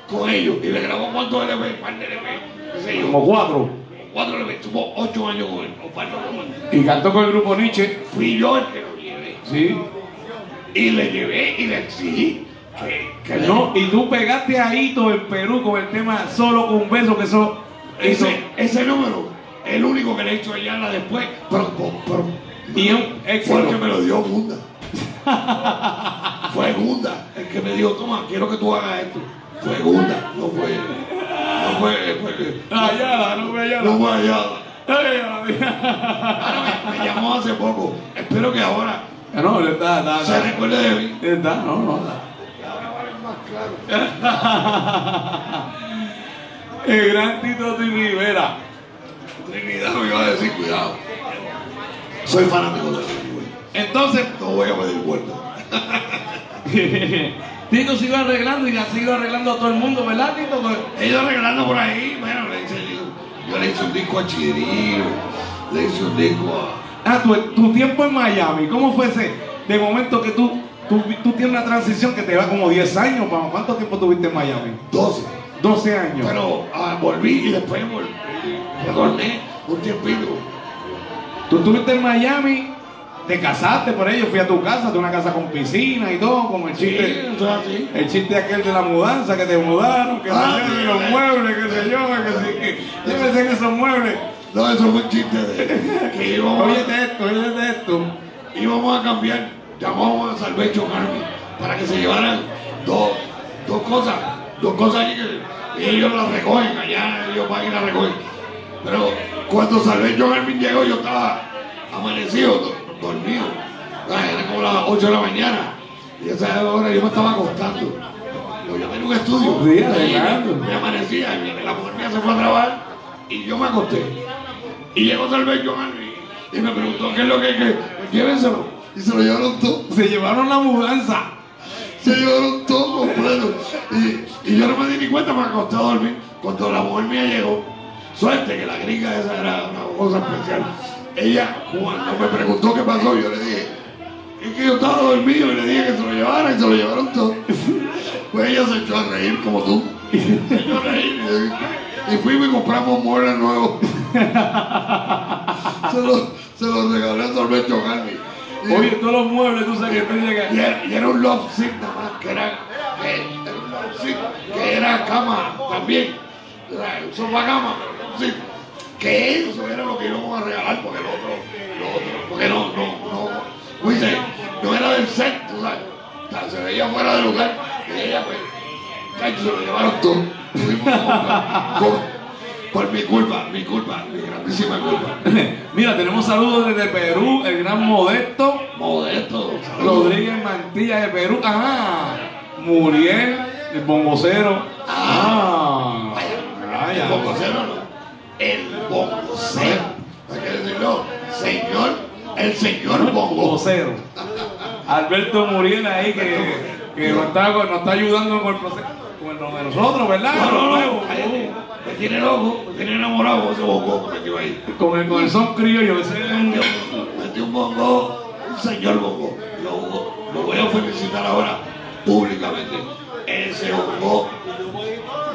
con ellos. Y le grabó cuántos LP, par de LP. Como cuatro. Cuatro LP, tuvo ocho años con él, Román. Y cantó con el grupo Nietzsche. Fui yo el que lo llevé. Sí. Y le llevé y le exigí que, que le- No, y tú pegaste a Hito en Perú con el tema Solo con un beso, que eso. Ese, ese número, el único que le he hecho allá la después, pero, pero, pero y fue que me lo dio Gunda. fue Gunda el que me dijo, toma, quiero que tú hagas esto. Fue Gunda, no fue. No fue. fue Ayala, no me Ayala. no fue allá. Ayala. Ahora me, me llamó hace poco. Espero que ahora Ya No, está, está, se recuerde de mí. Está, no, no. Ahora va a ver más claro. El gran Tito Di Rivera. Trinidad me iba a decir, cuidado. Soy fanático de Trinidad. Entonces, No voy a pedir vuelta. Tito se iba arreglando y ha seguido arreglando a todo el mundo, ¿verdad, Tito? Pues, He ido arreglando por ahí, bueno, le hice, yo le hice un disco a Chidirillo, le hice un disco a... Ah, tu, tu tiempo en Miami, ¿cómo fue ese? De momento que tú, tú, tú tienes una transición que te va como 10 años, ¿pa? ¿cuánto tiempo tuviste en Miami? 12. 12 años. Pero ah, volví y después volví, retorné un tiempito. Tú estuviste en Miami te casaste por ello, fui a tu casa, de una casa con piscina y todo, como el Sí, chiste. eso es así. El chiste aquel de la mudanza que te mudaron, que Ah, se sí, los sí. muebles, que sé yo, que sí, que llévese en esos muebles. No, eso fue un chiste de que íbamos, Óyete esto, óyete esto. íbamos a cambiar, llamamos a Salvation Army para que se llevaran dos, dos cosas, dos cosas ahí que y ellos las recogen, allá ellos van y las recogen. Pero cuando Salvation Army llegó yo estaba amanecido, do- dormido. Era como las 8 de la mañana. Y esa hora yo me estaba acostando. Yo llamé en un estudio. Y arreglando. Me amanecía, y la mujer mía se fue a trabajar y yo me acosté. Y llegó Salvation Army y me preguntó qué es lo que hay que. Pues llévenselo. Y se lo llevaron todo. Se llevaron la mudanza. Se llevaron todo completo. Y, y yo no me di ni cuenta, me acosté a dormir. Cuando la mujer mía llegó, suerte que la gringa esa era una cosa especial. Ella, cuando me preguntó qué pasó, yo le dije, es que yo estaba dormido y le dije que se lo llevaran y se lo llevaron todo. Pues ella se echó a reír como tú. Se echó a reír. Y fuimos y compramos muebles nuevos. se los se lo regalé a Sorbecho Garni. Oye, todos los muebles, tú sabes que llegas. y era, y era un love seat nada más, que era, que, era un love seat, que era cama también. O sea, un sofá cama, pero love seat. Que eso era lo que íbamos a regalar, porque lo otro, lo otro, porque no, no, no, ¿cómo dice? no era del set, tú sabes. O sea, se veía fuera de lugar. Y ella, pues, se lo llevaron todo. Por, mi culpa, mi culpa, mi grandísima culpa. Mira, tenemos saludos desde Perú, el gran Modesto Modesto, saludos. Rodríguez Mantilla de Perú. Ajá. Muriel, el bongocero. Ah. El bongocero no. El bongocero. Hay que decirlo. Señor, el señor bongo. Bongocero. Alberto Muriel ahí que, que nos, está, nos está ayudando con el proceso. Con lo de nosotros, ¿verdad? No, no, no. Me tiene loco, me tiene enamorado con ese bongo que metió ahí. Con el, con el son criollo. ese metió un bongo, un señor bongo. Lo, lo voy a felicitar ahora públicamente. Ese bongo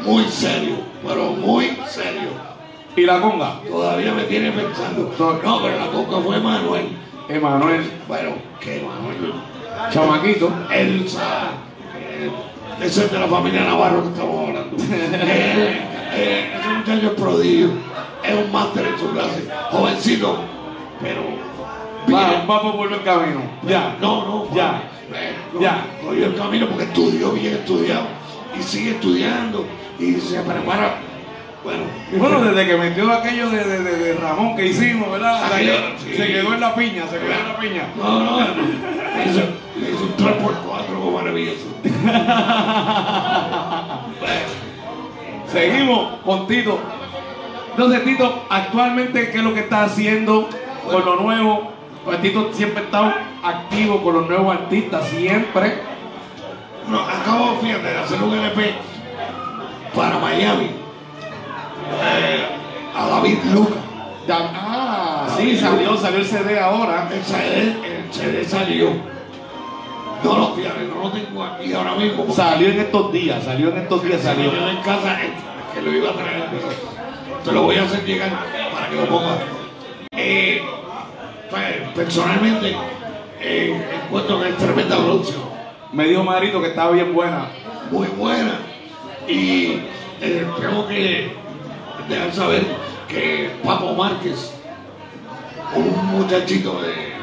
muy serio, pero muy serio. Y la conga. Todavía me tiene pensando. No, pero la coca fue Manuel. Emanuel, Bueno, que Manuel. chamaquito. Elsa. eh, ese es de la familia Navarro que estamos hablando. Eh, eh, ese muchacho es prodigio. Es un máster en su clase. Jovencito. Pero. Va, bien. va por volver camino. Ya. No, no. Ya. Ya. Cogió el camino porque estudió bien estudiado. Y sigue estudiando. Y se prepara. Bueno. Bueno, desde que metió aquello de, de, de- Ramón que hicimos, ¿verdad? Aquello, sí. Se quedó en la piña, se quedó en la piña. No, no, me hizo, me hizo un 3x4 maravilloso. Seguimos con Tito. Entonces, Tito, actualmente, ¿qué es lo que está haciendo con lo nuevo? Pues Tito siempre ha estado activo con los nuevos artistas, siempre. No, acabo, fíjate, de hacer un LP para Miami. A David Luca. Ah, sí, salió, salió el CD ahora. El CD, el CD salió. No lo fíjate, no lo tengo aquí ahora mismo. Salió en estos días, salió en estos días, salió. en casa eh, que lo iba a traer. Te lo voy a hacer llegar para que lo pongas. Eh, pues, personalmente, eh, encuentro que es tremenda producción. Me dijo Marito que estaba bien buena. muy buena y eh, tengo que dejar saber que Papo Márquez, un muchachito de...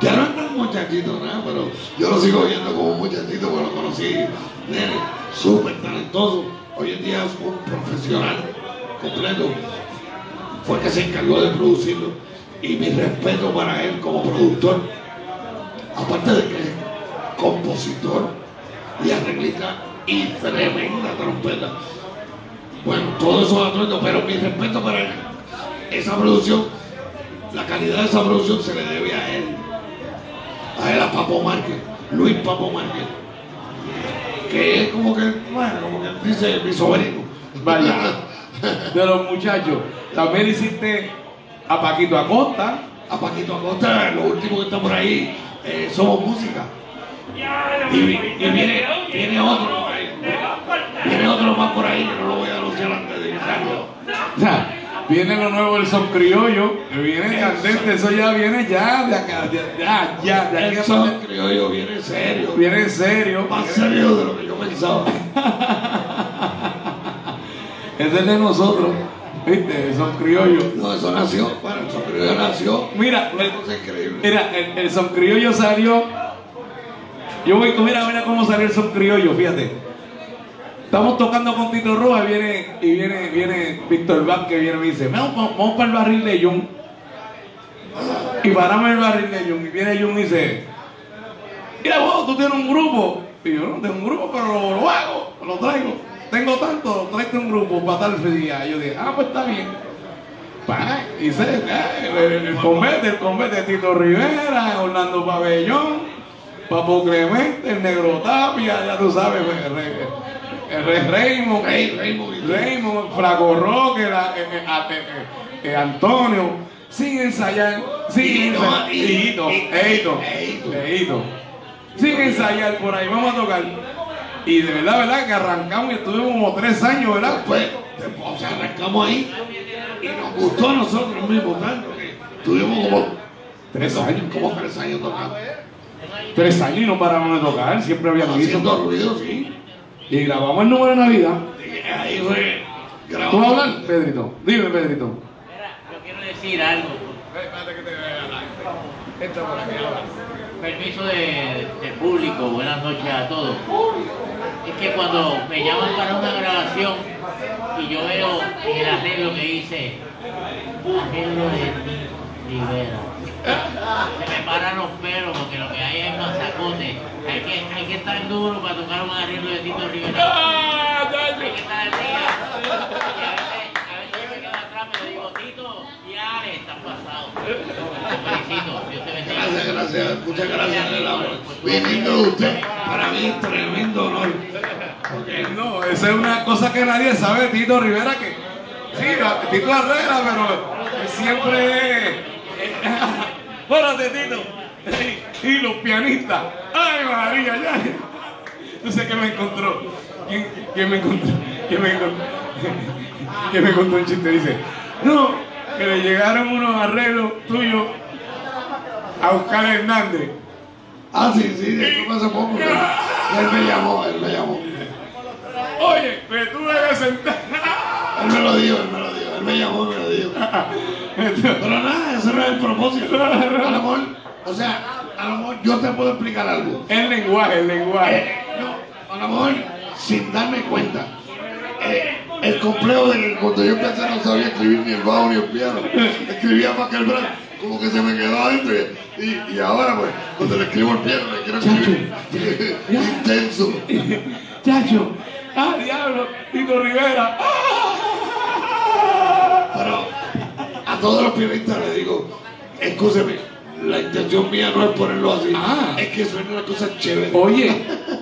Ya no es tan muchachito, ¿no? pero yo lo sigo viendo como un muchachito porque lo conocí, súper talentoso. Hoy en día es un profesional completo. Fue el que se encargó de producirlo. Y mi respeto para él como productor. Aparte de que es compositor y arreglista y tremenda trompeta. Bueno, todo eso atuendo, pero mi respeto para él. Esa producción, la calidad de esa producción se le debe a él. A él, a Papo Márquez, Luis Papo Márquez. Que es como que, bueno, como que dice mi sobrino. Vaya. De los muchachos. También hiciste a Paquito Acosta. A Paquito Acosta, lo último que está por ahí, eh, somos música. Y, y viene, viene otro. Viene otro más por ahí que no lo voy a anunciar antes de iniciarlo. Sea, Viene lo nuevo del son criollo, que viene candente, eso ya viene ya de acá, ya, ya, ya, de aquí El a son criollo viene serio. Viene en serio. Más serio de lo que yo pensaba. Es de nosotros, ¿viste? El son criollo. No, eso nació. Bueno, el son criollo nació. Mira, el, increíble. mira, el, el son criollo salió. Yo voy, mira, mira cómo salió el son criollo, fíjate. Estamos tocando con Tito Roja y viene, y viene, viene Víctor Vázquez, viene y me dice, vamos, vamos, para el barril de Jun. Y paramos el barril de Jun. Y viene Jun y dice, mira vos, tú tienes un grupo. Y yo no tengo un grupo, pero lo, lo hago, lo traigo. Tengo tanto, tráete un grupo para tal día. Y yo dije, ah, pues está bien. Y se, eh, el, el, el convete, el convete de Tito Rivera, Orlando Pabellón, Papo Clemente, el Negro Tapia, ya tú sabes, Rey- el Rey Raymond, Rey, Raymond. Raymond, Flaco Roque, la- eh, eh, a- eh, eh, eh, Antonio, sin ensayar, sin ensayar, sin ensayar por ahí, vamos a tocar. Y de verdad, verdad, que arrancamos y estuvimos como tres años, ¿verdad? Después, o sea, arrancamos ahí y nos gustó a nosotros mismos tanto que tuvimos como Tres años. como tres años tocando. Tres años y no paramos de tocar, siempre habíamos visto. Ruido, sí. Y grabamos el número de Navidad. ¿Tú vas a hablar, Pedrito? Dime, Pedrito. Mira, yo quiero decir algo. Permiso de, de público, buenas noches a todos. Es que cuando me llaman para una grabación y yo veo en el arreglo que dice arreglo de Rivera, se me paran los pelos porque lo que hay es mazacote. Hay que, hay que estar duro para tocar un arreglo de Tito Rivera. Hay que estar al día. Y a veces, a veces yo me quedo atrás y le digo, Tito, ya están pasados. Te felicito, Dios te bendiga. Gracias, gracias, muchas gracias, de usted, para mí es tremendo honor. Porque No, esa es una cosa que nadie sabe Tito Rivera que. Sí, Tito arregla, pero siempre es. Espérate, Tito. Y los pianistas. ¡Ay, María! Ya. No sé qué me encontró. ¿Quién, quién me encontró? ¿Quién me encontró? ¿Quién me encontró un chiste? Dice: No, que le llegaron unos arreglos tuyos a Oscar Hernández. Ah, sí, sí, eso fue hace poco. Él me llamó, él me llamó. Oye, me tuve que sentar. Él me lo dijo, él me lo dijo, él me llamó, me lo dijo. Pero nada, ese no es el propósito. A lo mejor, o sea, a lo mejor yo te puedo explicar algo. El lenguaje, el lenguaje. Eh, no, a lo mejor, sin darme cuenta, eh, el complejo de cuando yo empecé no sabía escribir ni el bajo ni el piano. Escribía más que el brazo, como que se me quedó adentro. Y, y ahora, pues, cuando le escribo el piano, le quiero escribir intenso. Chacho, ah, diablo, Tito Rivera. Pero todos los pianistas les digo, escúcheme, la intención mía no es ponerlo así, Ah. es que suene una cosa chévere. Oye,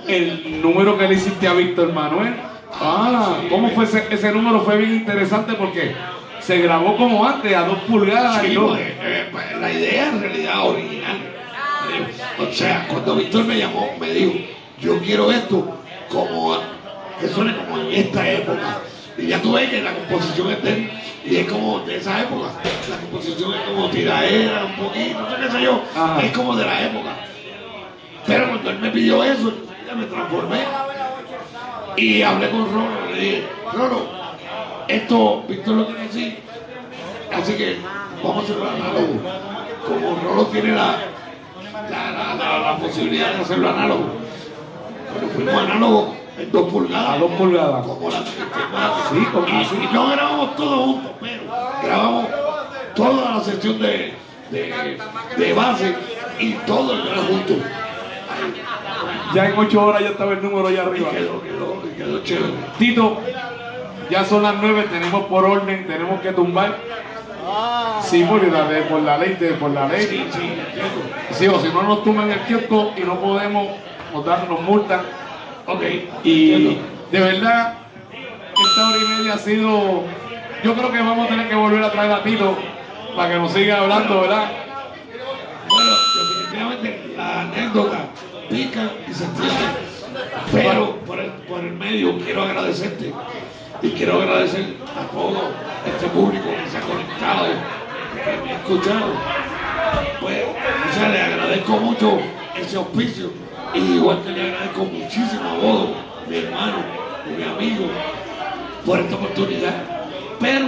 el número que le hiciste a Víctor Manuel. Ah, ¿cómo fue ese, ese número? Fue bien interesante porque se grabó como antes, a dos pulgadas y Sí, pues, eh, pues, la idea en realidad original. eh, O sea, cuando Víctor me llamó, me dijo, yo quiero esto como que suene como en esta época. Y ya tú ves que la composición es de él, y es como de esa época. La composición es como tiraera, un poquito, no sé qué sé yo. Ajá. Es como de la época. Pero cuando él me pidió eso, ya me transformé. Y hablé con Rolo, le dije, Rolo, esto Víctor lo tiene así, así que vamos a hacerlo análogo. Como Rolo tiene la, la, la, la- posibilidad de hacerlo análogo. Pero fuimos análogo en dos pulgadas. A dos pulgadas. Como la Sí, como y, así. y no grabamos todo juntos, pero grabamos toda la sección de, de, de base y todo el gran junto. Ya en ocho horas ya estaba el número allá Y arriba. quedó, quedó, quedó chévere. Tito, ya son las nueve, tenemos por orden, tenemos que tumbar. Sí, por la, ley- por la ley, por la ley. Sí, sí. Sí, o si no nos tumban el kiosco y no podemos, nos dan, nos multan. Ok, Y de verdad, esta hora y media ha sido. Yo creo que vamos a tener que volver a traer a Tito para que nos siga hablando, ¿verdad? Bueno, definitivamente la anécdota pica y se entiende. Pero por el, por el medio quiero agradecerte y quiero agradecer a todo este público que se ha conectado, que me ha escuchado. Pues, o sea, le agradezco mucho ese auspicio y igual que le agradezco muchísimo a vos, mi hermano, y mi amigo, por esta oportunidad. Pero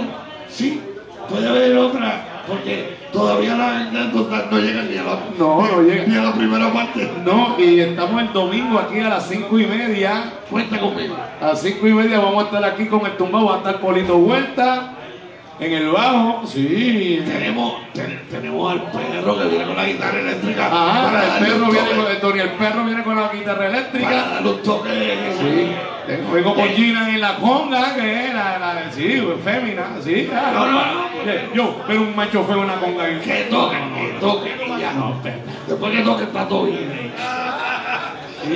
sí, puede haber otra, porque todavía las anécdotas no llegan ni a la, No, no llegan. ni a la primera parte. No, y estamos el domingo aquí a las cinco y media. Cuenta conmigo. A las cinco y media vamos a estar aquí con el tumbado, va a estar Polito Vuelta en el bajo. Sí. Tenemos, ten- tenemos al perro que viene con la guitarra eléctrica. Ajá, para el perro viene con el Tony, el perro viene con la guitarra para eléctrica. darle un toque. Sí. Tengo- Vengo con Gina en la conga, que es la, la sí, fémina, sí. ah, No, no, no. Yo, pero un macho feo en la conga. Que toque, que toque. y ya. Después que toque está todo bien.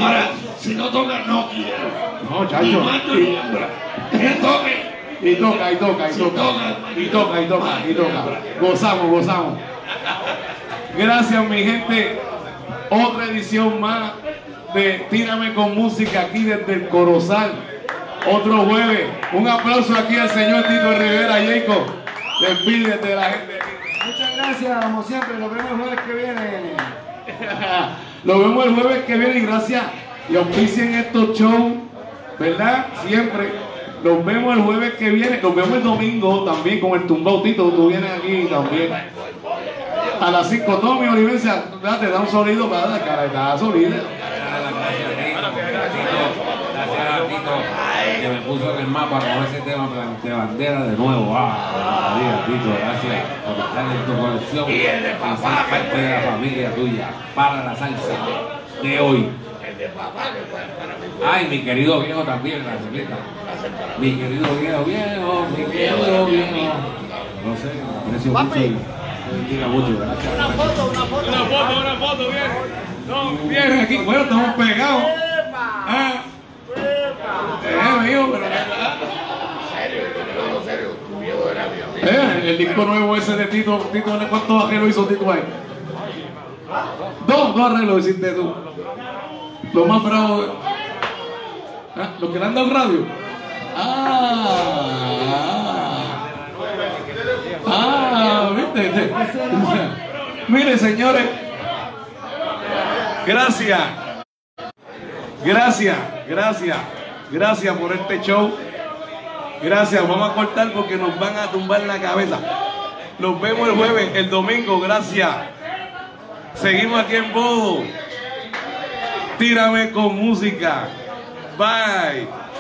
Ahora, si no toca, no quiero. No, chacho. macho ni hembra. Que toque. Y toca, y toca, y toca, Y toca, y toca, y toca. Gozamos, gozamos. Gracias, mi gente. Otra edición más de Tírame con música aquí desde el Corozal. Otro jueves. Un aplauso aquí al señor Tito Rivera, Jacob. Despídete de la gente. Muchas gracias, como siempre. Nos vemos el jueves que viene. Nos vemos el jueves que viene y gracias. Y auspicien estos shows, ¿verdad? Siempre. Nos vemos el jueves que viene. Nos vemos el domingo también con el tumbao Tito. Tú vienes aquí también. A las 5, Tommy Olivencia, te da un sonido para la cara, está sonido. Gracias a Tito que me puso en el mapa con ese tema de bandera de nuevo. Ah, María, Tito, gracias por estar en tu colección y ser parte de la familia tuya para la salsa de hoy. Ay, mi querido viejo también, la semita. Mi querido viejo, viejo, mi querido viejo. No sé, aprecio mucho y bendiga mucho. Gracias. Una foto, una foto, bien. No, bien, aquí, bueno, estamos pegados. Ah. Eh, mío, pero. Eh, el disco nuevo ese de Tito, Tito, ¿cuántos arreglos hizo Tito ahí? Dos, dos arreglos hiciste tú. Lo más bravo. ¿Ah? ¿Lo que le han dado radio? Ah. Ah, ¿viste? Mire, señores. Gracias. Gracias, gracias, gracias por este show. Gracias, vamos a cortar porque nos van a tumbar la cabeza. Nos vemos el jueves, el domingo, gracias. Seguimos aquí en Bodo. Tírame con música. Bye.